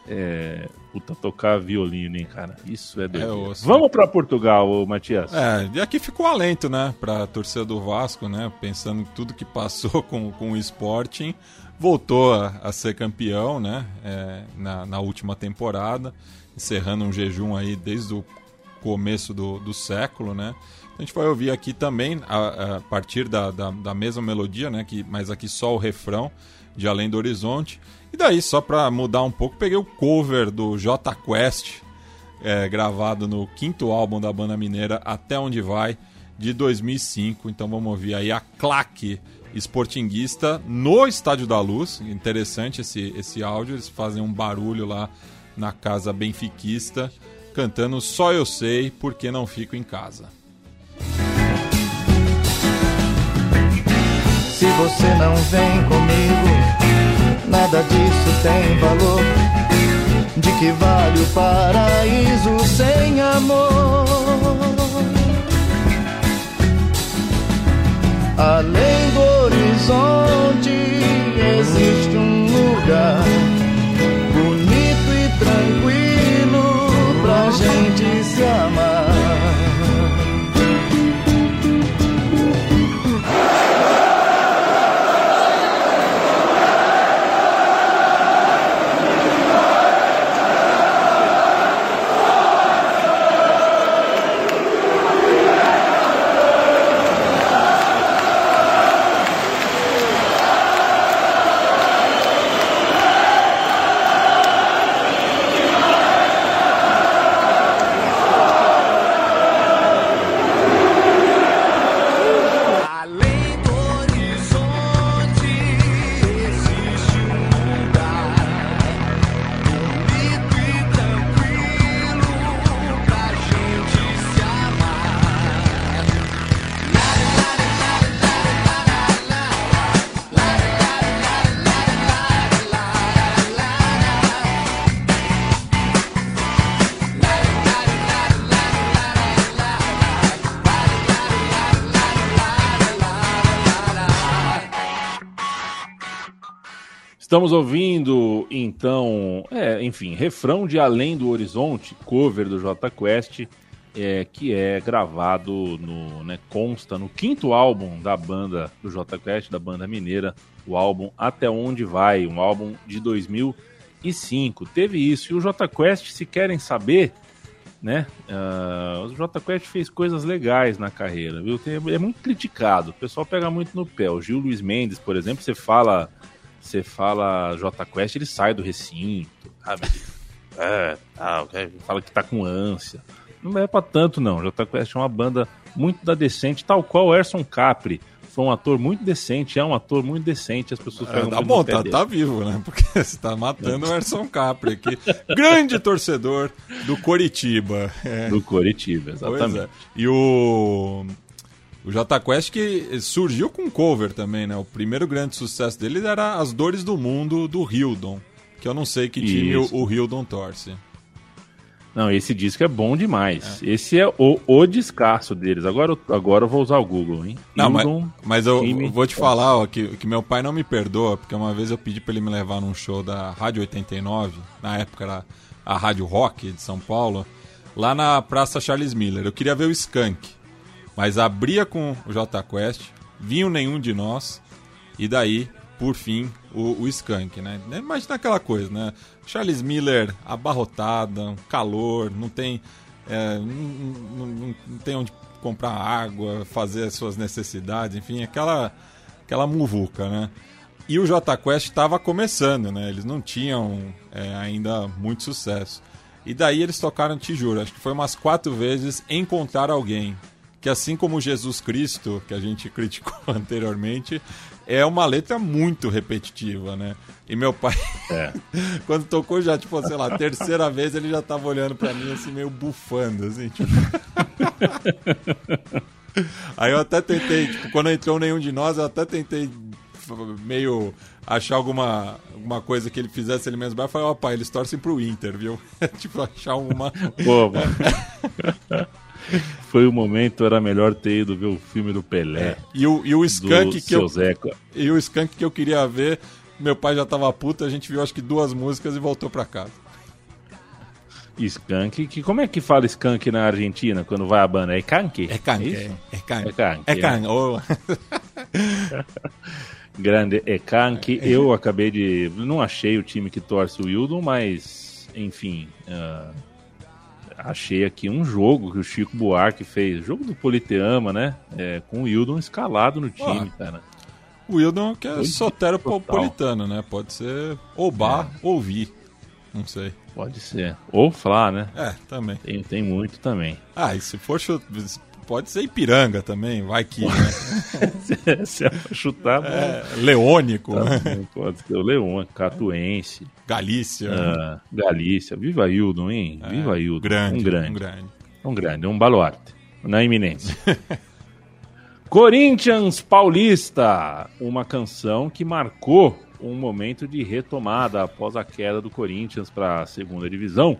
É, puta, tocar violino, hein, cara? Isso é doido. É Vamos para Portugal, Matias. É, e aqui ficou alento, né, pra torcida do Vasco, né, pensando em tudo que passou com, com o Sporting. Voltou a, a ser campeão, né, é, na, na última temporada encerrando um jejum aí desde o começo do, do século, né? A gente vai ouvir aqui também, a, a partir da, da, da, mesma melodia, né? Que, mas aqui só o refrão de Além do Horizonte. E daí, só para mudar um pouco, peguei o cover do J Quest, é, gravado no quinto álbum da banda mineira Até Onde Vai, de 2005. Então vamos ouvir aí a claque esportinguista no Estádio da Luz. Interessante esse, esse áudio, eles fazem um barulho lá na casa benfiquista, cantando Só Eu Sei Porque Não Fico em Casa. Se você não vem comigo, nada disso tem valor. De que vale o paraíso sem amor? Além do horizonte existe um lugar Estamos ouvindo, então, é, enfim, refrão de Além do Horizonte, cover do J Quest, é, que é gravado no, né, consta no quinto álbum da banda do J Quest, da banda mineira, o álbum Até Onde Vai, um álbum de 2005. Teve isso. E o J Quest, se querem saber, né? Uh, o J Quest fez coisas legais na carreira, viu? Tem, é muito criticado. O pessoal pega muito no pé. O Gil Luiz Mendes, por exemplo, você fala você fala J Quest, ele sai do recinto, sabe? É, tal, é, fala que tá com ânsia. Não é pra tanto, não. J Quest é uma banda muito da decente, tal qual Erson Capri. Foi um ator muito decente, é um ator muito decente, as pessoas é, Tá bom, tá, tá, vivo, né? Porque você tá matando o Erson Capri aqui. Grande torcedor do Coritiba. É. Do Coritiba, exatamente. É. E o o J Quest que surgiu com cover também, né? O primeiro grande sucesso dele era As Dores do Mundo do Hildon, que eu não sei que time o, o Hildon torce. Não, esse disco é bom demais. É. Esse é o, o descasso deles. Agora, agora eu vou usar o Google, hein? Não, Hildon, mas, mas eu, eu vou te falar ó, que, que meu pai não me perdoa, porque uma vez eu pedi para ele me levar num show da Rádio 89, na época era a Rádio Rock de São Paulo, lá na Praça Charles Miller. Eu queria ver o Skank. Mas abria com o J Quest, vinha nenhum de nós, e daí, por fim, o, o Skank, né? Imagina aquela coisa, né? Charles Miller abarrotada, calor, não tem. É, não, não, não, tem onde comprar água, fazer as suas necessidades, enfim, aquela, aquela muvuca, né? E o J Quest estava começando, né? Eles não tinham é, ainda muito sucesso. E daí eles tocaram, te juro, acho que foi umas quatro vezes encontrar alguém que assim como Jesus Cristo, que a gente criticou anteriormente, é uma letra muito repetitiva, né? E meu pai, é. quando tocou já, tipo, sei lá, terceira vez, ele já tava olhando para mim assim, meio bufando, assim, tipo... Aí eu até tentei, tipo, quando entrou nenhum de nós, eu até tentei meio achar alguma, alguma coisa que ele fizesse ele mesmo. Eu falei, ó, pai, eles torcem pro Inter, viu? tipo, achar uma. Pô, mano. Foi o momento, era melhor ter ido ver o filme do Pelé. É. E o, e o Skank que eu. Zeca. E o Skank que eu queria ver, meu pai já tava puto, a gente viu acho que duas músicas e voltou pra casa. Skank, que como é que fala Skank na Argentina quando vai a banda? É Kank? É Kank, é, é Kank. É Kank. É Kank. Oh. Grande é Kank. Eu acabei de. Não achei o time que torce o Wildon, mas enfim. Uh achei aqui um jogo que o Chico Buarque fez, jogo do Politeama, né? É, com o Wildon escalado no time, cara. O Wildon que é Foi soteropolitano, né? Pode ser ou bar é. ou vi. Não sei. Pode ser. Ou Flá, né? É, também. Tem, tem muito também. Ah, e se for Pode ser Ipiranga também, vai que. Né? se, é chutar, é, Leônico, tá, né? Pode ser o Leônico, Catuense. Galícia. Ah, Galícia. Viva Hildon, hein? É, Viva Hildon. Grande, um grande. Um grande. Um grande, um baluarte. Na iminência. Corinthians Paulista. Uma canção que marcou um momento de retomada após a queda do Corinthians para a segunda divisão.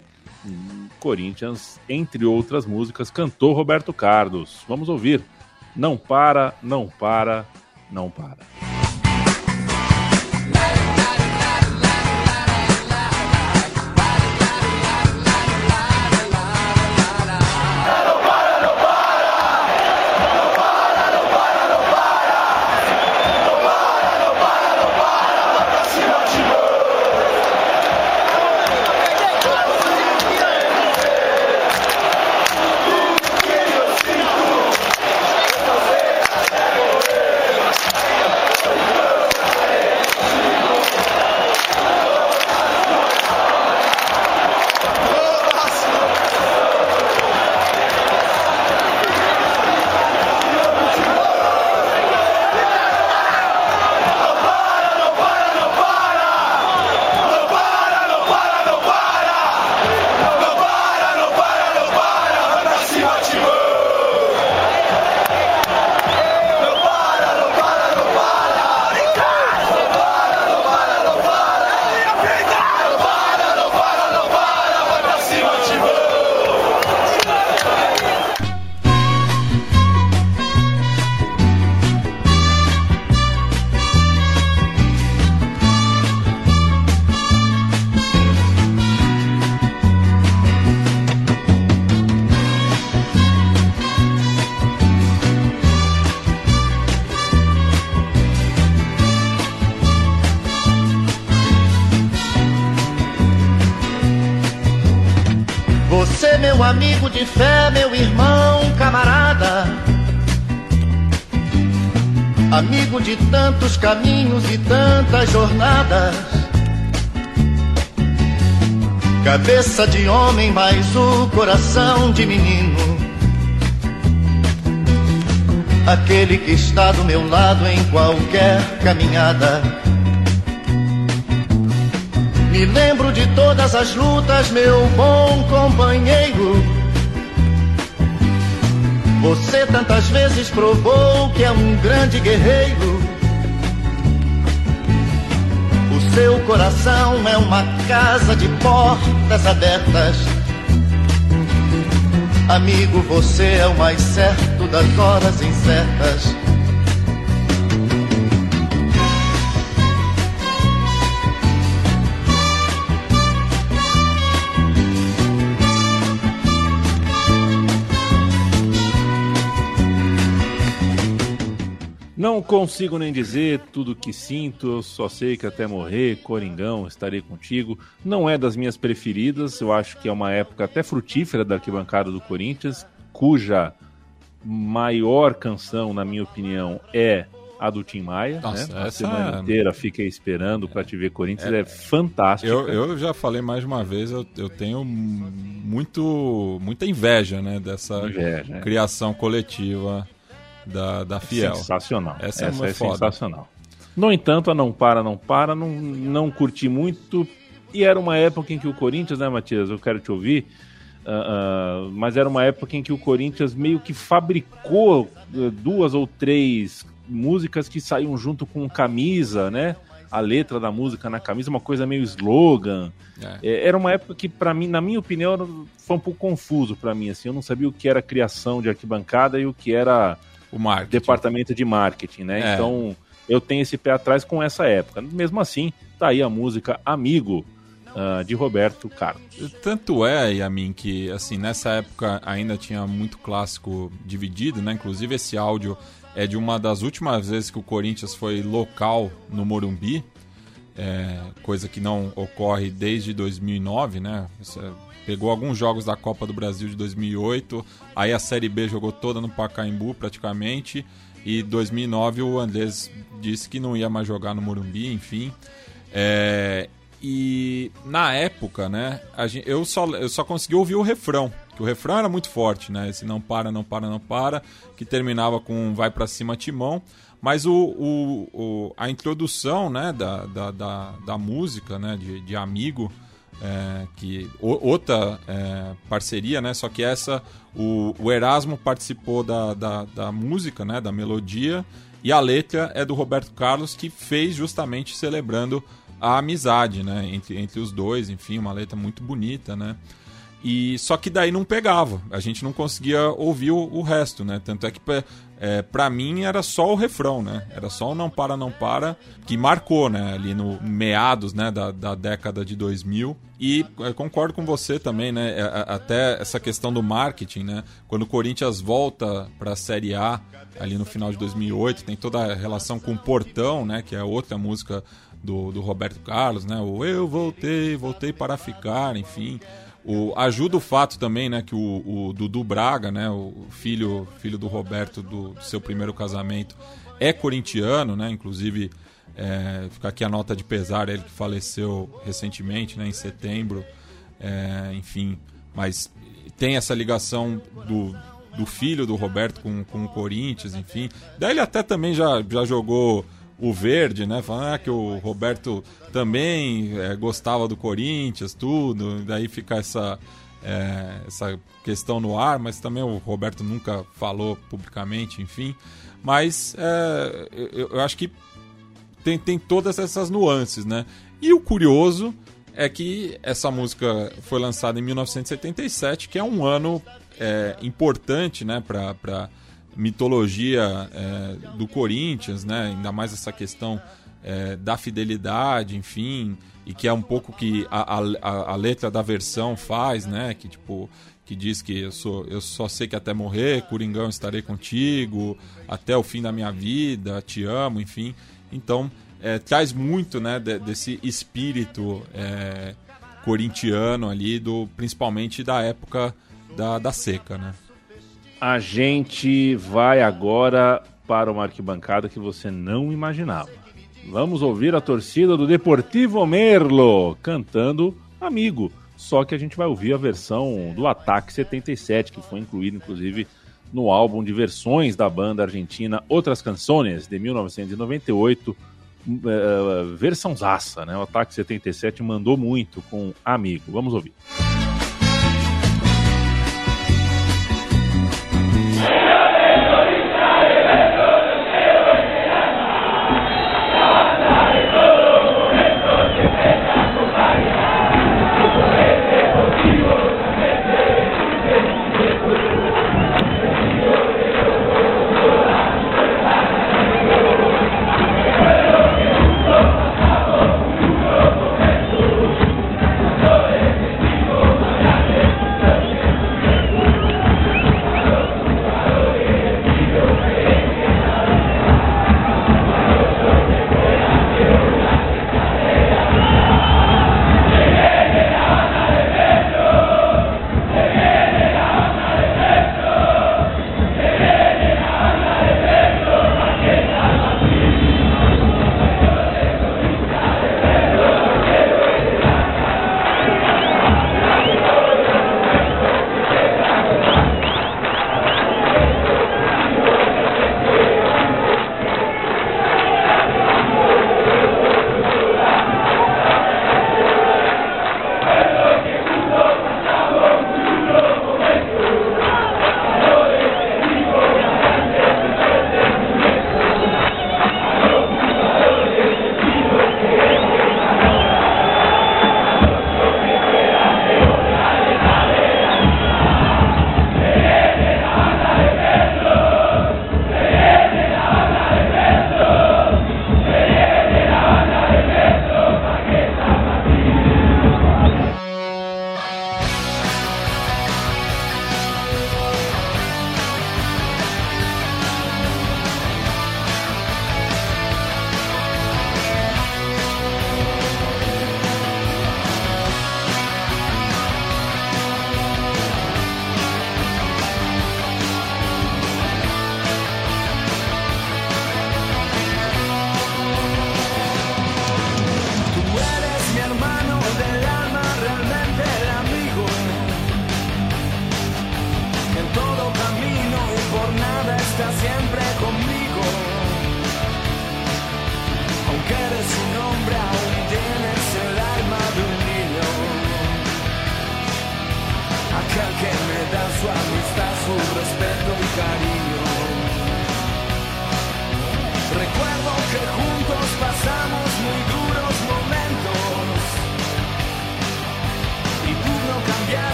Corinthians, entre outras músicas, cantou Roberto Carlos. Vamos ouvir. Não para, não para, não para. Tantas jornadas. Cabeça de homem, mas o coração de menino. Aquele que está do meu lado em qualquer caminhada. Me lembro de todas as lutas, meu bom companheiro. Você tantas vezes provou que é um grande guerreiro. Seu coração é uma casa de portas abertas. Amigo, você é o mais certo das horas incertas. Não consigo nem dizer tudo o que sinto, eu só sei que até morrer, Coringão, estarei contigo. Não é das minhas preferidas, eu acho que é uma época até frutífera da arquibancada do Corinthians, cuja maior canção, na minha opinião, é a do Tim Maia. Nossa, né? A semana é- inteira fiquei esperando para te ver Corinthians, é, fantástica. Eu, eu já falei mais uma vez, eu, eu tenho muito, muita inveja né, dessa Inveja, é. criação coletiva da, da Fiel. Sensacional. Essa Essa, é é, sensacional. No entanto, a Não Para, Não Para, não, não curti muito. E era uma época em que o Corinthians, né, Matias? Eu quero te ouvir. ah, ah, mas era uma época em que o Corinthians meio que fabricou eh, duas ou três músicas que saíam junto com camisa, né? A letra da música na camisa, uma coisa meio slogan. É. É, Era uma época que, para mim, na minha opinião, foi um pouco confuso para mim. Assim, eu não sabia o que era criação de arquibancada e o que era. Departamento de marketing, né? É. Então eu tenho esse pé atrás com essa época. Mesmo assim, tá aí a música Amigo ah, de Roberto Carlos. Tanto é, Yamin, que assim, nessa época ainda tinha muito clássico dividido, né? Inclusive esse áudio é de uma das últimas vezes que o Corinthians foi local no Morumbi, é, coisa que não ocorre desde 2009, né? Isso é- pegou alguns jogos da Copa do Brasil de 2008, aí a Série B jogou toda no Pacaembu praticamente, e 2009 o Andrés disse que não ia mais jogar no Morumbi, enfim. É, e na época, né, gente, eu, só, eu só consegui ouvir o refrão, que o refrão era muito forte, né? Esse não para, não para, não para, que terminava com vai pra cima timão. Mas o, o, o- a introdução né, da, da, da, da música, né, de, de Amigo, é, que o- outra é, parceria, né? Só que essa o, o Erasmo participou da, da, da música, né? Da melodia e a letra é do Roberto Carlos que fez justamente celebrando a amizade, né? Entre, entre os dois, enfim, uma letra muito bonita, né? E só que daí não pegava, a gente não conseguia ouvir o, o resto, né? Tanto é que é, pra mim era só o refrão, né? Era só o Não Para, Não Para, que marcou, né? Ali no meados né, da, da década de 2000. E é, concordo com você também, né? é, a- Até essa questão do marketing, né? Quando o Corinthians volta pra Série A, ali no final de 2008, tem toda a relação com o Portão, né? Que é outra música do, do Roberto Carlos, né? O Eu Voltei, Voltei para Ficar, enfim. O, ajuda o fato também, né, que o, o Dudu Braga, né, o filho, filho do Roberto do, do seu primeiro casamento, é corintiano, né, inclusive é, fica aqui a nota de pesar, ele que faleceu recentemente, né, em setembro, é, enfim, mas tem essa ligação do, do filho do Roberto com, com o Corinthians, enfim. Daí ele até também já, já jogou o verde, né? Falando ah, que o Roberto também é, gostava do Corinthians, tudo. Daí fica essa, é, essa questão no ar, mas também o Roberto nunca falou publicamente, enfim. Mas é, eu, eu acho que tem, tem todas essas nuances, né? E o curioso é que essa música foi lançada em 1977, que é um ano é, importante, né, para mitologia é, do Corinthians, né? Ainda mais essa questão é, da fidelidade, enfim, e que é um pouco que a, a, a letra da versão faz, né? Que tipo que diz que eu sou eu só sei que até morrer, Coringão estarei contigo até o fim da minha vida, te amo, enfim. Então é, traz muito, né, de- desse espírito é, corintiano ali, do principalmente da época da, da seca, né? A gente vai agora para uma arquibancada que você não imaginava. Vamos ouvir a torcida do Deportivo Merlo cantando Amigo. Só que a gente vai ouvir a versão do Ataque 77, que foi incluída inclusive no álbum de versões da banda argentina Outras Canções, de 1998, uh, eh, versão zaça, né? O Ataque 77 mandou muito com Amigo. Vamos ouvir. Amen.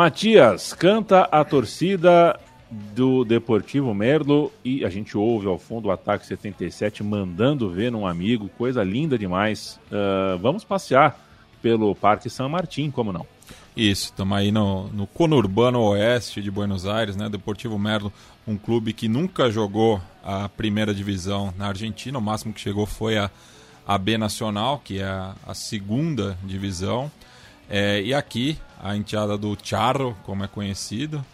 Matias canta a torcida do Deportivo Merlo e a gente ouve ao fundo o Ataque 77 mandando ver num amigo, coisa linda demais. Uh, vamos passear pelo Parque São Martim, como não? Isso, estamos aí no, no conurbano oeste de Buenos Aires, né? Deportivo Merlo, um clube que nunca jogou a primeira divisão na Argentina, o máximo que chegou foi a, a B Nacional, que é a, a segunda divisão. É, e aqui, a enteada do Charro, como é conhecido,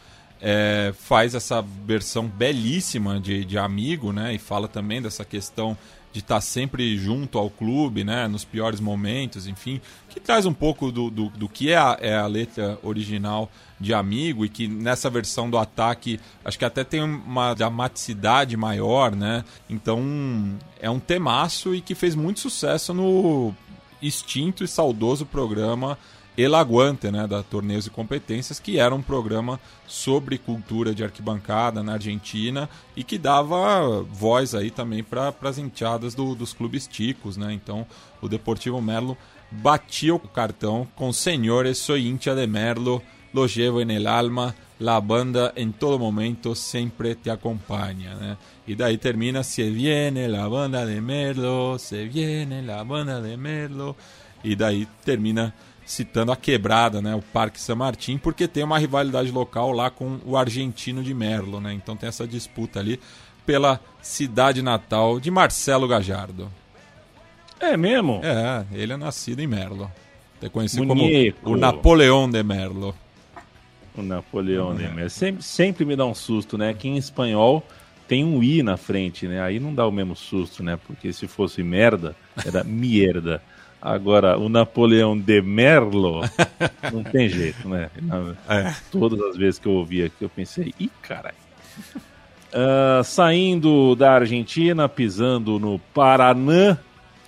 é, faz essa versão belíssima de, de amigo, né? E fala também dessa questão de estar sempre junto ao clube, né? Nos piores momentos, enfim, que traz um pouco do, do, do que é a, é a letra original de amigo e que nessa versão do ataque acho que até tem uma dramaticidade maior, né? Então é um temaço e que fez muito sucesso no extinto e saudoso programa El Aguante, né, da Torneios e Competências, que era um programa sobre cultura de arquibancada na Argentina e que dava voz aí também para as enteadas do, dos clubes ticos, né? Então o Deportivo Merlo batia o cartão com Senhores, soy hincha de Merlo, lo en el alma, la banda en todo momento sempre te acompanha, né? E daí termina Se viene la banda de Merlo, se viene la banda de Merlo, e daí termina citando a quebrada, né, o Parque San Martín, porque tem uma rivalidade local lá com o argentino de Merlo, né? Então tem essa disputa ali pela cidade natal de Marcelo Gajardo. É mesmo? É, ele é nascido em Merlo. É conhecido Bonito. como o Napoleão de Merlo. O Napoleão de Merlo. Sempre, sempre me dá um susto, né? Que em espanhol tem um i na frente, né? Aí não dá o mesmo susto, né? Porque se fosse merda, era mierda. Agora, o Napoleão de Merlo, não tem jeito, né? É. Todas as vezes que eu ouvi aqui, eu pensei, ih, caralho. Ah, saindo da Argentina, pisando no Paraná,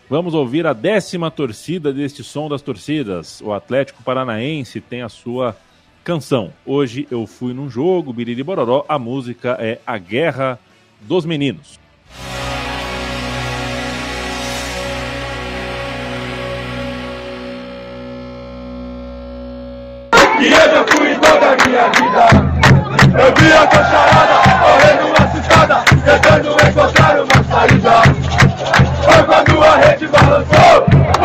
vamos ouvir a décima torcida deste som das torcidas. O Atlético Paranaense tem a sua canção. Hoje eu fui num jogo, Biriri Bororó, a música é A Guerra dos Meninos. Encontrar uma saída. Foi quando a rede balançou.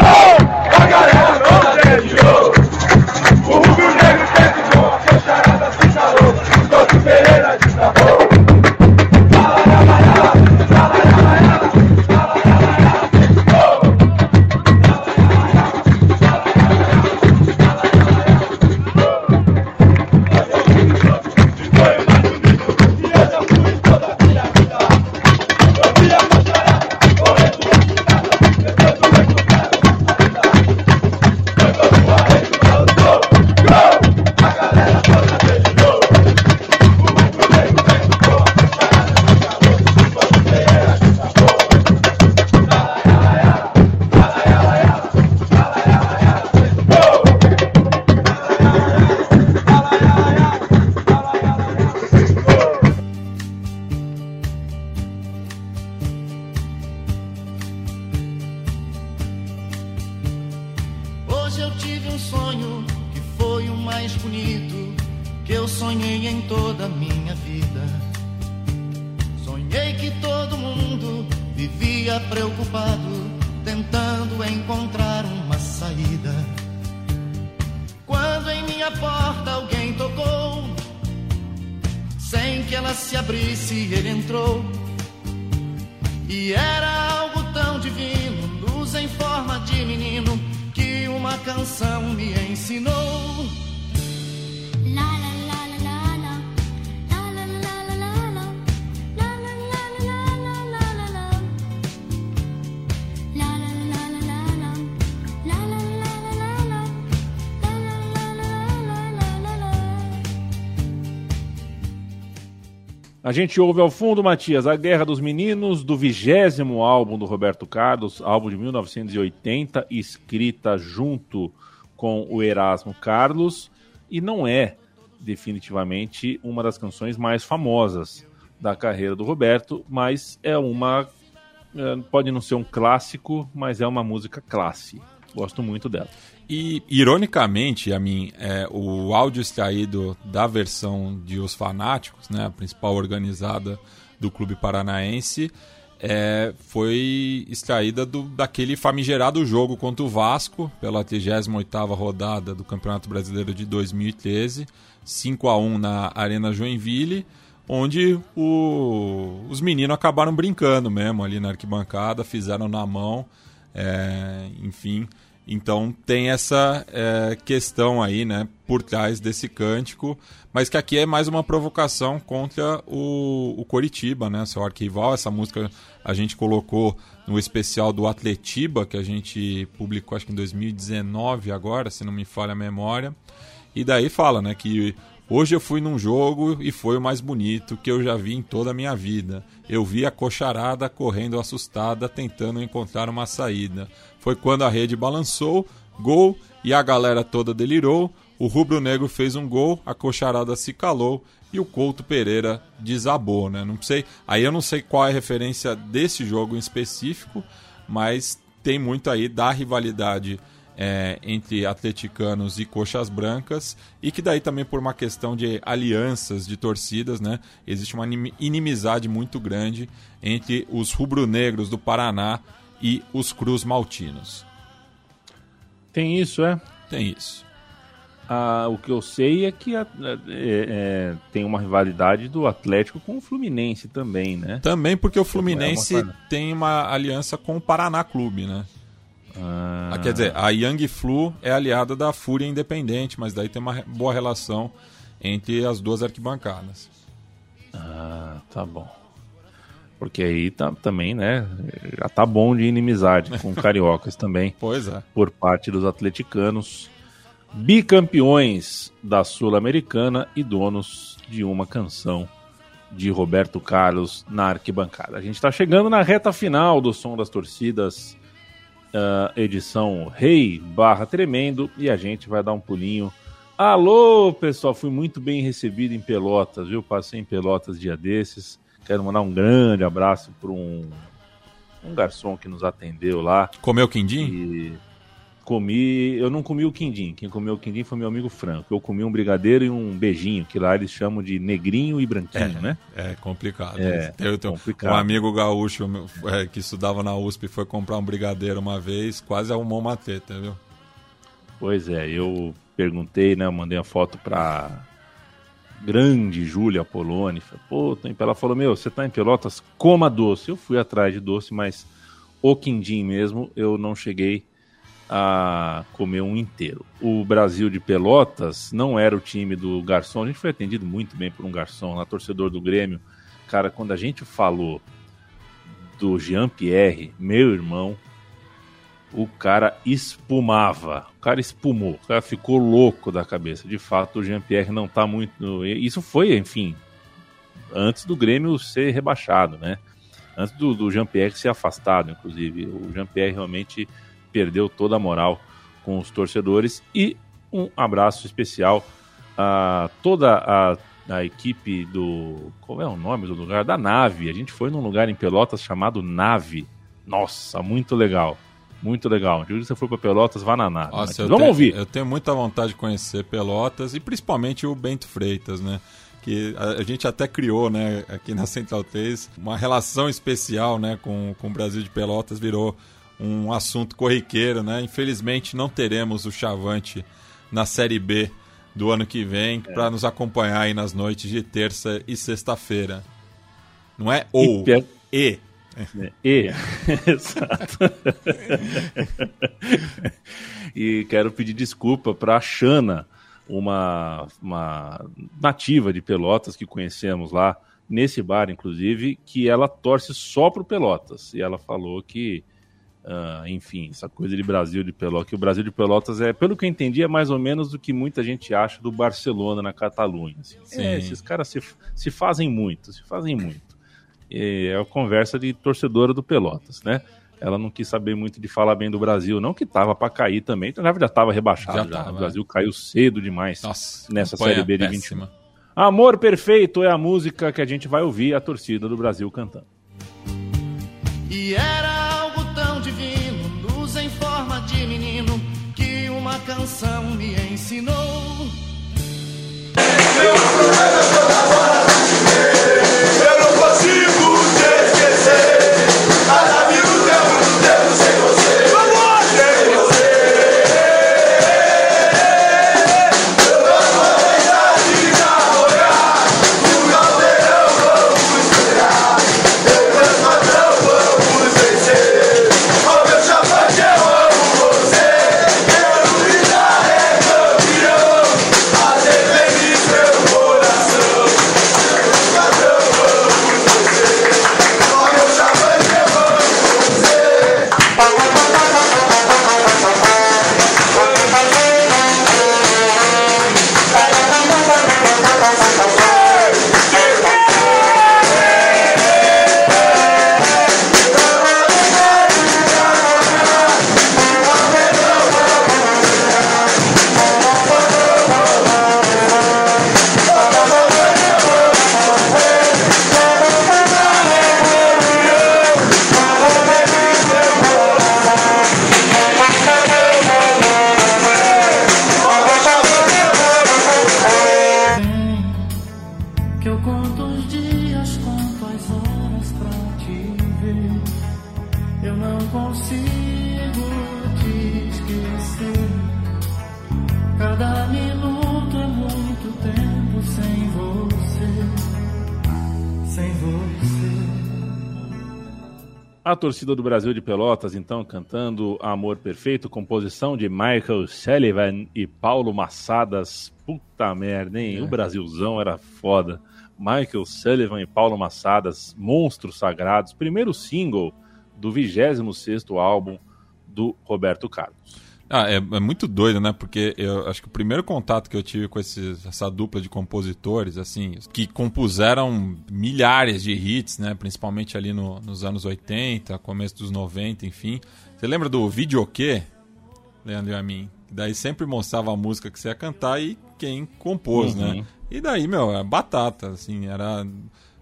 Gente ouve ao fundo, Matias, A Guerra dos Meninos, do vigésimo álbum do Roberto Carlos, álbum de 1980, escrita junto com o Erasmo Carlos, e não é definitivamente uma das canções mais famosas da carreira do Roberto, mas é uma. eh, Pode não ser um clássico, mas é uma música classe. Gosto muito dela. E, ironicamente, a mim, é, o áudio extraído da versão de Os Fanáticos, né, a principal organizada do Clube Paranaense, é, foi extraída do, daquele famigerado jogo contra o Vasco, pela 38ª rodada do Campeonato Brasileiro de 2013, 5 a 1 na Arena Joinville, onde o- os meninos acabaram brincando mesmo ali na arquibancada, fizeram na mão, é, enfim... Então tem essa é, questão aí, né, por trás desse cântico, mas que aqui é mais uma provocação contra o, o Coritiba, né, seu arquival. Essa música a gente colocou no especial do Atletiba, que a gente publicou acho que em 2019 agora, se não me falha a memória. E daí fala, né, que hoje eu fui num jogo e foi o mais bonito que eu já vi em toda a minha vida. Eu vi a cocharada correndo assustada, tentando encontrar uma saída. Foi quando a rede balançou, Gol e a galera toda delirou. O rubro-negro fez um gol, a cocharada se calou e o Couto Pereira desabou, né? Não sei, aí eu não sei qual é a referência desse jogo em específico, mas tem muito aí da rivalidade é, entre atleticanos e coxas brancas e que daí também por uma questão de alianças de torcidas, né? Existe uma inimizade muito grande entre os rubro-negros do Paraná e os Cruz Maltinos. Tem isso, é? Tem isso. Ah, o que eu sei é que é, é, tem uma rivalidade do Atlético com o Fluminense também, né? Também porque o Fluminense é uma... tem uma aliança com o Paraná Clube, né? Ah. ah. Quer dizer, a Young Flu é aliada da Fúria Independente, mas daí tem uma boa relação entre as duas arquibancadas. Ah, tá bom. Porque aí tá, também, né? Já tá bom de inimizade com cariocas também. Pois é. Por parte dos atleticanos bicampeões da Sul-Americana e donos de uma canção de Roberto Carlos na arquibancada. A gente está chegando na reta final do Som das Torcidas, uh, edição Rei barra Tremendo, e a gente vai dar um pulinho. Alô, pessoal, fui muito bem recebido em Pelotas, viu? Passei em Pelotas dia desses. Quero mandar um grande abraço para um, um garçom que nos atendeu lá. Comeu quindim? E comi. Eu não comi o quindim. Quem comeu o quindim foi meu amigo Franco. Eu comi um brigadeiro e um beijinho, que lá eles chamam de negrinho e branquinho, é, né? É complicado. É, eu tenho complicado. Um amigo gaúcho é, que estudava na USP foi comprar um brigadeiro uma vez, quase arrumou uma teta, viu? Pois é, eu perguntei, né? Eu mandei a foto pra grande Júlia Poloni. Pô, tô em Pelotas. Ela falou: Meu, você tá em Pelotas, coma doce. Eu fui atrás de doce, mas o quindim mesmo eu não cheguei a comer um inteiro. O Brasil de Pelotas não era o time do garçom, a gente foi atendido muito bem por um garçom lá, torcedor do Grêmio. Cara, quando a gente falou do Jean-Pierre, meu irmão, o cara espumava. O cara espumou, o cara ficou louco da cabeça. De fato, o Jean-Pierre não tá muito. Isso foi, enfim, antes do Grêmio ser rebaixado, né? Antes do, do Jean-Pierre ser afastado, inclusive. O Jean-Pierre realmente perdeu toda a moral com os torcedores. E um abraço especial a toda a, a equipe do. Qual é o nome do lugar? Da Nave. A gente foi num lugar em Pelotas chamado Nave. Nossa, muito legal. Muito legal. Se você for para Pelotas, vá na nave. Nossa, Vamos tenho, ouvir. Eu tenho muita vontade de conhecer Pelotas e principalmente o Bento Freitas, né? Que a, a gente até criou, né, aqui na Central 3, uma relação especial, né, com, com o Brasil de Pelotas, virou um assunto corriqueiro, né? Infelizmente não teremos o Chavante na Série B do ano que vem é. para nos acompanhar aí nas noites de terça e sexta-feira. Não é ou, e. e. É, e, exato. e quero pedir desculpa para a Xana, uma, uma nativa de Pelotas que conhecemos lá, nesse bar, inclusive, que ela torce só pro Pelotas. E ela falou que Uh, enfim, essa coisa de Brasil de Pelotas, que o Brasil de Pelotas é, pelo que eu entendi, é mais ou menos o que muita gente acha do Barcelona na Catalunha. Assim. É, esses caras se, se fazem muito, se fazem muito. E é a conversa de torcedora do Pelotas, né? Ela não quis saber muito de falar bem do Brasil, não que tava para cair também, então já estava rebaixado. Já, já. Tava, o Brasil é. caiu cedo demais Nossa, nessa Série B de péssima. 21. Amor Perfeito é a música que a gente vai ouvir a torcida do Brasil cantando. E era canção me ensinou. Meu torcida do Brasil de Pelotas, então, cantando Amor Perfeito, composição de Michael Sullivan e Paulo Massadas. Puta merda, hein? É. O Brasilzão era foda. Michael Sullivan e Paulo Massadas, monstros sagrados. Primeiro single do 26 álbum do Roberto Carlos. Ah, é, é, muito doido, né? Porque eu acho que o primeiro contato que eu tive com esses, essa dupla de compositores, assim, que compuseram milhares de hits, né? Principalmente ali no, nos anos 80, começo dos 90, enfim. Você lembra do videokê, Leandro e a mim? Daí sempre mostrava a música que você ia cantar e quem compôs, né? uhum. né? E daí, meu, é batata, assim, era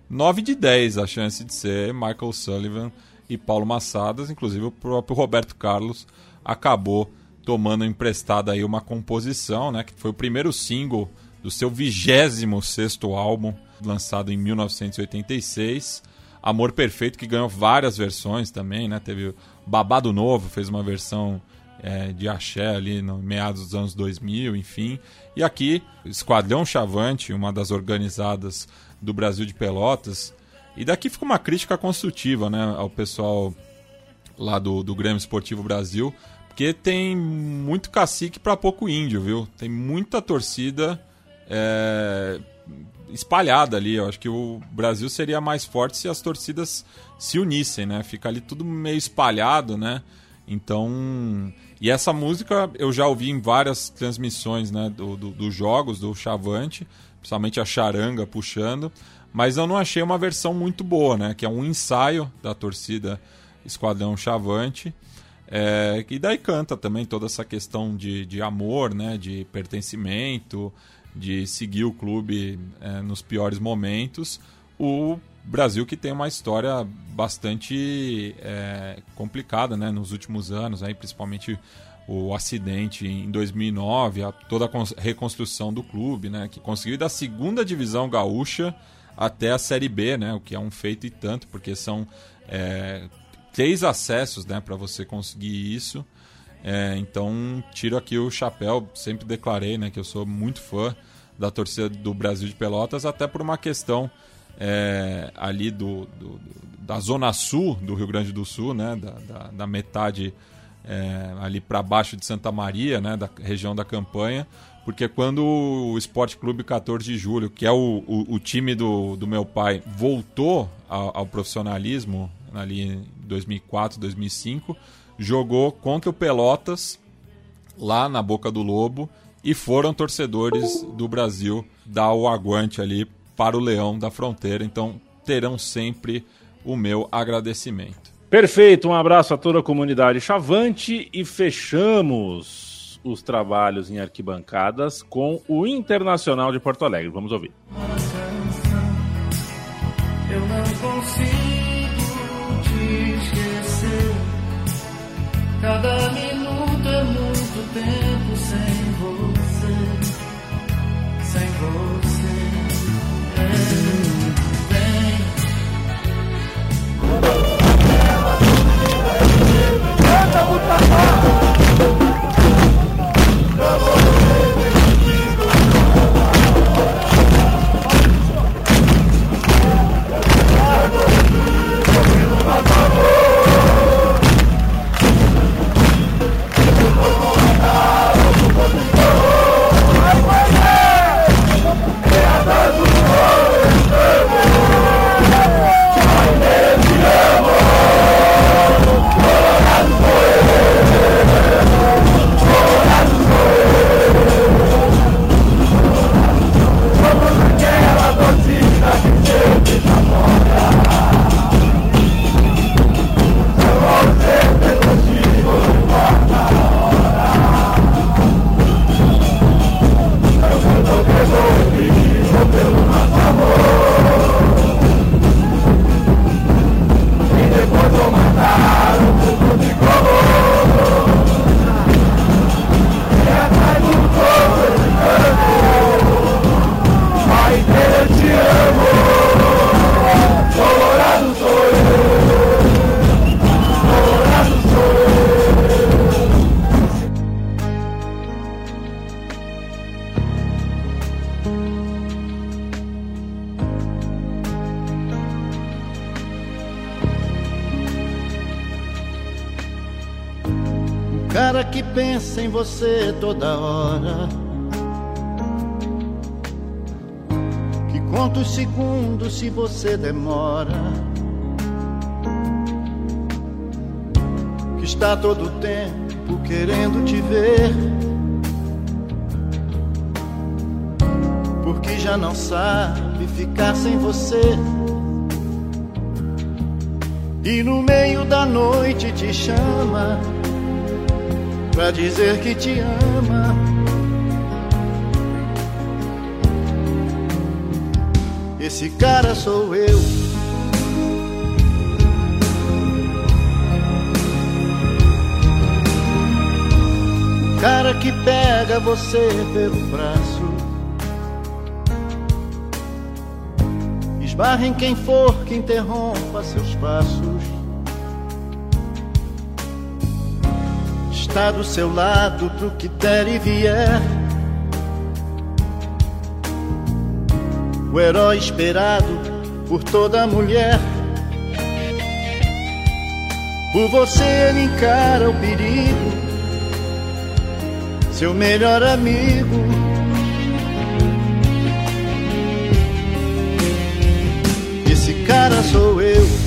9 de 10 a chance de ser Michael Sullivan e Paulo Massadas, inclusive o próprio Roberto Carlos acabou tomando emprestada aí uma composição, né, que foi o primeiro single do seu 26 álbum, lançado em 1986. Amor Perfeito, que ganhou várias versões também, né? Teve Babado Novo, fez uma versão é, de axé ali no meados dos anos 2000, enfim. E aqui, Esquadrão Chavante, uma das organizadas do Brasil de Pelotas. E daqui fica uma crítica construtiva né, ao pessoal lá do, do Grêmio Esportivo Brasil, porque tem muito cacique para pouco índio, viu? Tem muita torcida é, espalhada ali. Eu acho que o Brasil seria mais forte se as torcidas se unissem, né? Fica ali tudo meio espalhado, né? Então. E essa música eu já ouvi em várias transmissões né, dos do, do jogos do Chavante, principalmente a charanga puxando, mas eu não achei uma versão muito boa, né? Que é um ensaio da torcida Esquadrão Chavante. É, e daí canta também toda essa questão de, de amor, né, de pertencimento, de seguir o clube é, nos piores momentos. O Brasil que tem uma história bastante é, complicada né, nos últimos anos, aí, principalmente o acidente em 2009, a, toda a reconstrução do clube, né, que conseguiu ir da segunda divisão gaúcha até a Série B, né, o que é um feito e tanto, porque são é, três acessos né, para você conseguir isso. É, então, tiro aqui o chapéu. Sempre declarei né, que eu sou muito fã da torcida do Brasil de Pelotas, até por uma questão é, ali do, do, da zona sul do Rio Grande do Sul, né, da, da, da metade é, ali para baixo de Santa Maria, né, da região da campanha, porque quando o Esporte Clube 14 de Julho, que é o, o, o time do, do meu pai, voltou ao, ao profissionalismo ali em 2004, 2005, jogou contra o Pelotas lá na Boca do Lobo e foram torcedores do Brasil dar o aguante ali para o Leão da Fronteira. Então terão sempre o meu agradecimento. Perfeito, um abraço a toda a comunidade Chavante e fechamos os trabalhos em arquibancadas com o Internacional de Porto Alegre. Vamos ouvir. Eu não consigo Cada minuto é muito tempo sem você, sem você. Vem, vem. Canta, Oh! Que pensa em você toda hora. Que conta os segundos se você demora. Que está todo o tempo querendo te ver. Porque já não sabe ficar sem você. E no meio da noite te chama pra dizer que te ama. Esse cara sou eu. Cara que pega você pelo braço, esbarra em quem for que interrompa seus passos. Está do seu lado pro que der e vier. O herói esperado por toda mulher. Por você ele encara o perigo, seu melhor amigo. Esse cara sou eu.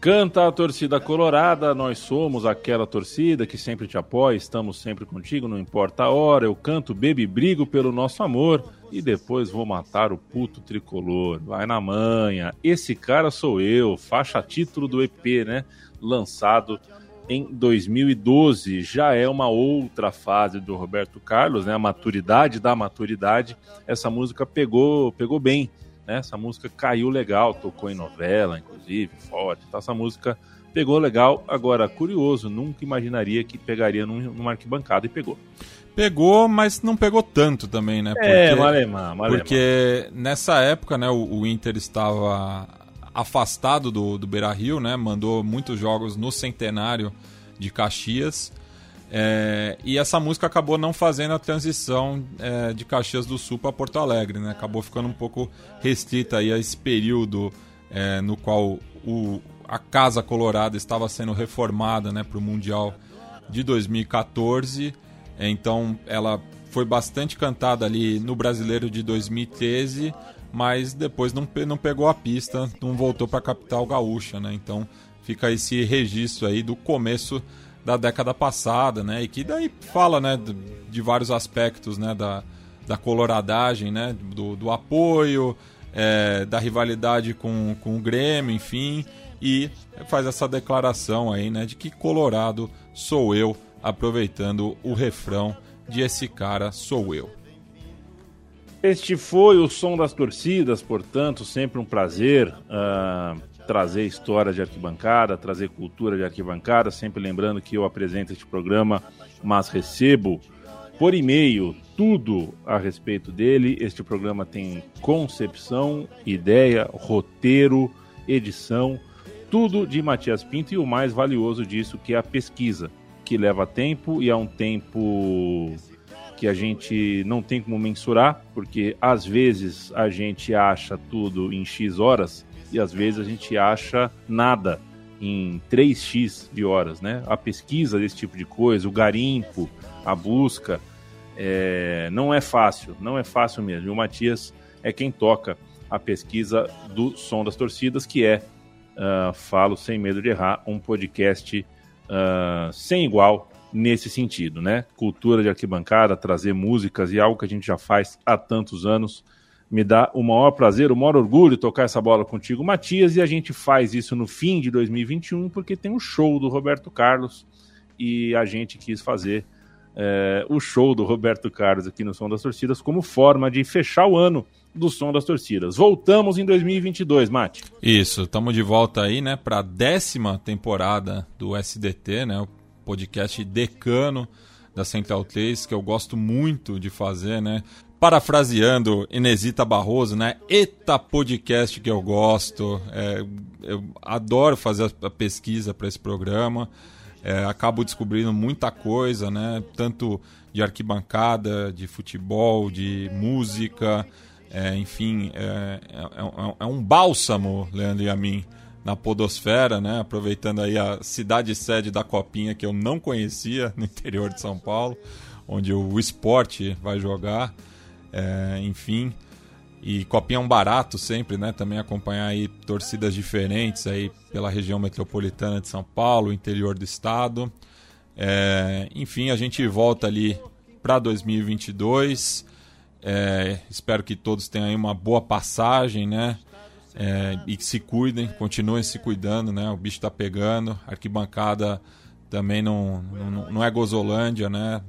Canta a torcida colorada, nós somos aquela torcida que sempre te apoia, estamos sempre contigo, não importa a hora. Eu canto, bebo e brigo pelo nosso amor e depois vou matar o puto tricolor. Vai na manha. Esse cara sou eu, faixa título do EP, né? Lançado em 2012. Já é uma outra fase do Roberto Carlos, né? A maturidade da maturidade. Essa música pegou, pegou bem né? Essa música caiu legal, tocou em novela, inclusive, forte. Então, essa música pegou legal. Agora, curioso, nunca imaginaria que pegaria num, numa arquibancada e pegou. Pegou, mas não pegou tanto também, né? Porque, é, malemar, malemar. Porque nessa época, né, o, o Inter estava afastado do, do Beira-Rio, né? Mandou muitos jogos no centenário de Caxias. É, e essa música acabou não fazendo a transição é, de Caxias do Sul para Porto Alegre, né? Acabou ficando um pouco restrita aí a esse período é, no qual o, a Casa Colorada estava sendo reformada né, para o Mundial de 2014. É, então ela foi bastante cantada ali no Brasileiro de 2013, mas depois não, não pegou a pista, não voltou para a capital gaúcha, né? Então fica esse registro aí do começo da década passada, né? E que daí fala, né, de, de vários aspectos, né, da, da coloradagem, né, do, do apoio, é, da rivalidade com, com o Grêmio, enfim, e faz essa declaração aí, né, de que Colorado sou eu, aproveitando o refrão de esse cara sou eu. Este foi o som das torcidas, portanto, sempre um prazer. Uh trazer história de arquibancada, trazer cultura de arquibancada, sempre lembrando que eu apresento este programa, mas recebo por e-mail tudo a respeito dele. Este programa tem concepção, ideia, roteiro, edição, tudo de Matias Pinto e o mais valioso disso que é a pesquisa, que leva tempo e é um tempo que a gente não tem como mensurar, porque às vezes a gente acha tudo em X horas e às vezes a gente acha nada em 3x de horas, né? A pesquisa desse tipo de coisa, o garimpo, a busca, é, não é fácil, não é fácil mesmo. E o Matias é quem toca a pesquisa do Som das Torcidas, que é, uh, falo sem medo de errar, um podcast uh, sem igual nesse sentido, né? Cultura de arquibancada, trazer músicas e algo que a gente já faz há tantos anos me dá o maior prazer, o maior orgulho tocar essa bola contigo, Matias, e a gente faz isso no fim de 2021 porque tem um show do Roberto Carlos e a gente quis fazer é, o show do Roberto Carlos aqui no Som das Torcidas como forma de fechar o ano do Som das Torcidas. Voltamos em 2022, Mate. Isso, estamos de volta aí, né, para a décima temporada do SDT, né, o podcast decano da Central 3, que eu gosto muito de fazer, né? Parafraseando Inesita Barroso, né? Eita podcast que eu gosto. É, eu adoro fazer a pesquisa para esse programa. É, acabo descobrindo muita coisa, né? Tanto de arquibancada, de futebol, de música. É, enfim, é, é, é, é um bálsamo, Leandro e a mim, na Podosfera, né? Aproveitando aí a cidade sede da Copinha que eu não conhecia no interior de São Paulo, onde o esporte vai jogar. É, enfim, e Copinha é um barato sempre, né? Também acompanhar aí torcidas diferentes aí pela região metropolitana de São Paulo, interior do estado. É, enfim, a gente volta ali para 2022. É, espero que todos tenham aí uma boa passagem, né? É, e que se cuidem, continuem se cuidando, né? O bicho está pegando, arquibancada também não, não, não é gozolândia, né?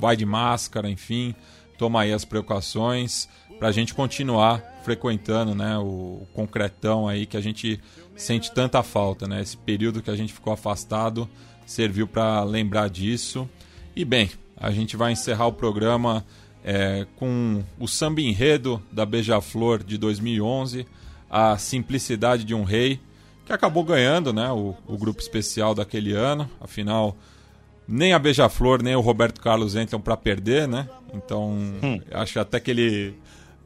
Vai de máscara, enfim, toma aí as precauções para a gente continuar frequentando, né? O, o concretão aí que a gente sente tanta falta, né? Esse período que a gente ficou afastado serviu para lembrar disso. E bem, a gente vai encerrar o programa é, com o samba enredo da Beija-Flor de 2011 a simplicidade de um rei, que acabou ganhando né, o, o grupo especial daquele ano. Afinal, nem a Beija-Flor nem o Roberto Carlos entram para perder, né? Então, hum. acho até que ele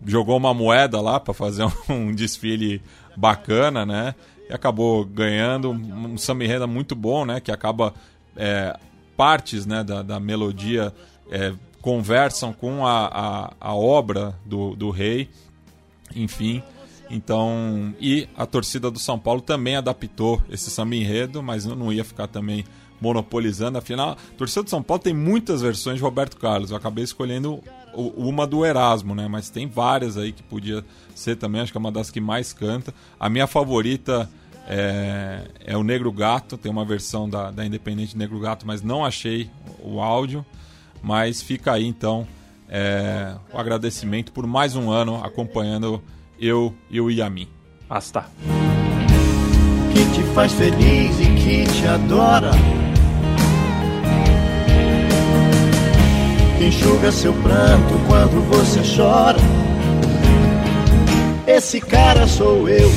jogou uma moeda lá para fazer um, um, desfile bacana, né? E acabou ganhando um samba enredo muito bom, né? Que acaba é, partes né, da, da melodia é, conversam com a, a, a obra do, do rei, enfim. Então, e a torcida do São Paulo também adaptou esse samba enredo, mas não ia ficar também monopolizando. Afinal, a torcida do São Paulo tem muitas versões de Roberto Carlos. Eu acabei escolhendo uma do Erasmo, né? Mas tem várias aí que podia ser também. Acho que é uma das que mais canta. A minha favorita é, é o Negro Gato. Tem uma versão da, da Independente Negro Gato, mas não achei o áudio. Mas fica aí então é, o agradecimento por mais um ano acompanhando eu e o Yamin. Basta. Que te faz feliz e que te adora. Enxuga seu pranto quando você chora. Esse cara sou eu.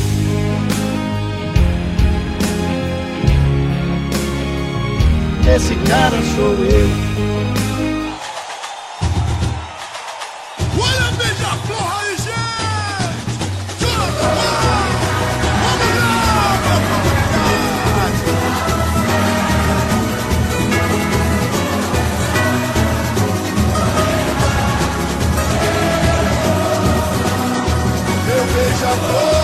Esse cara sou eu. Oh.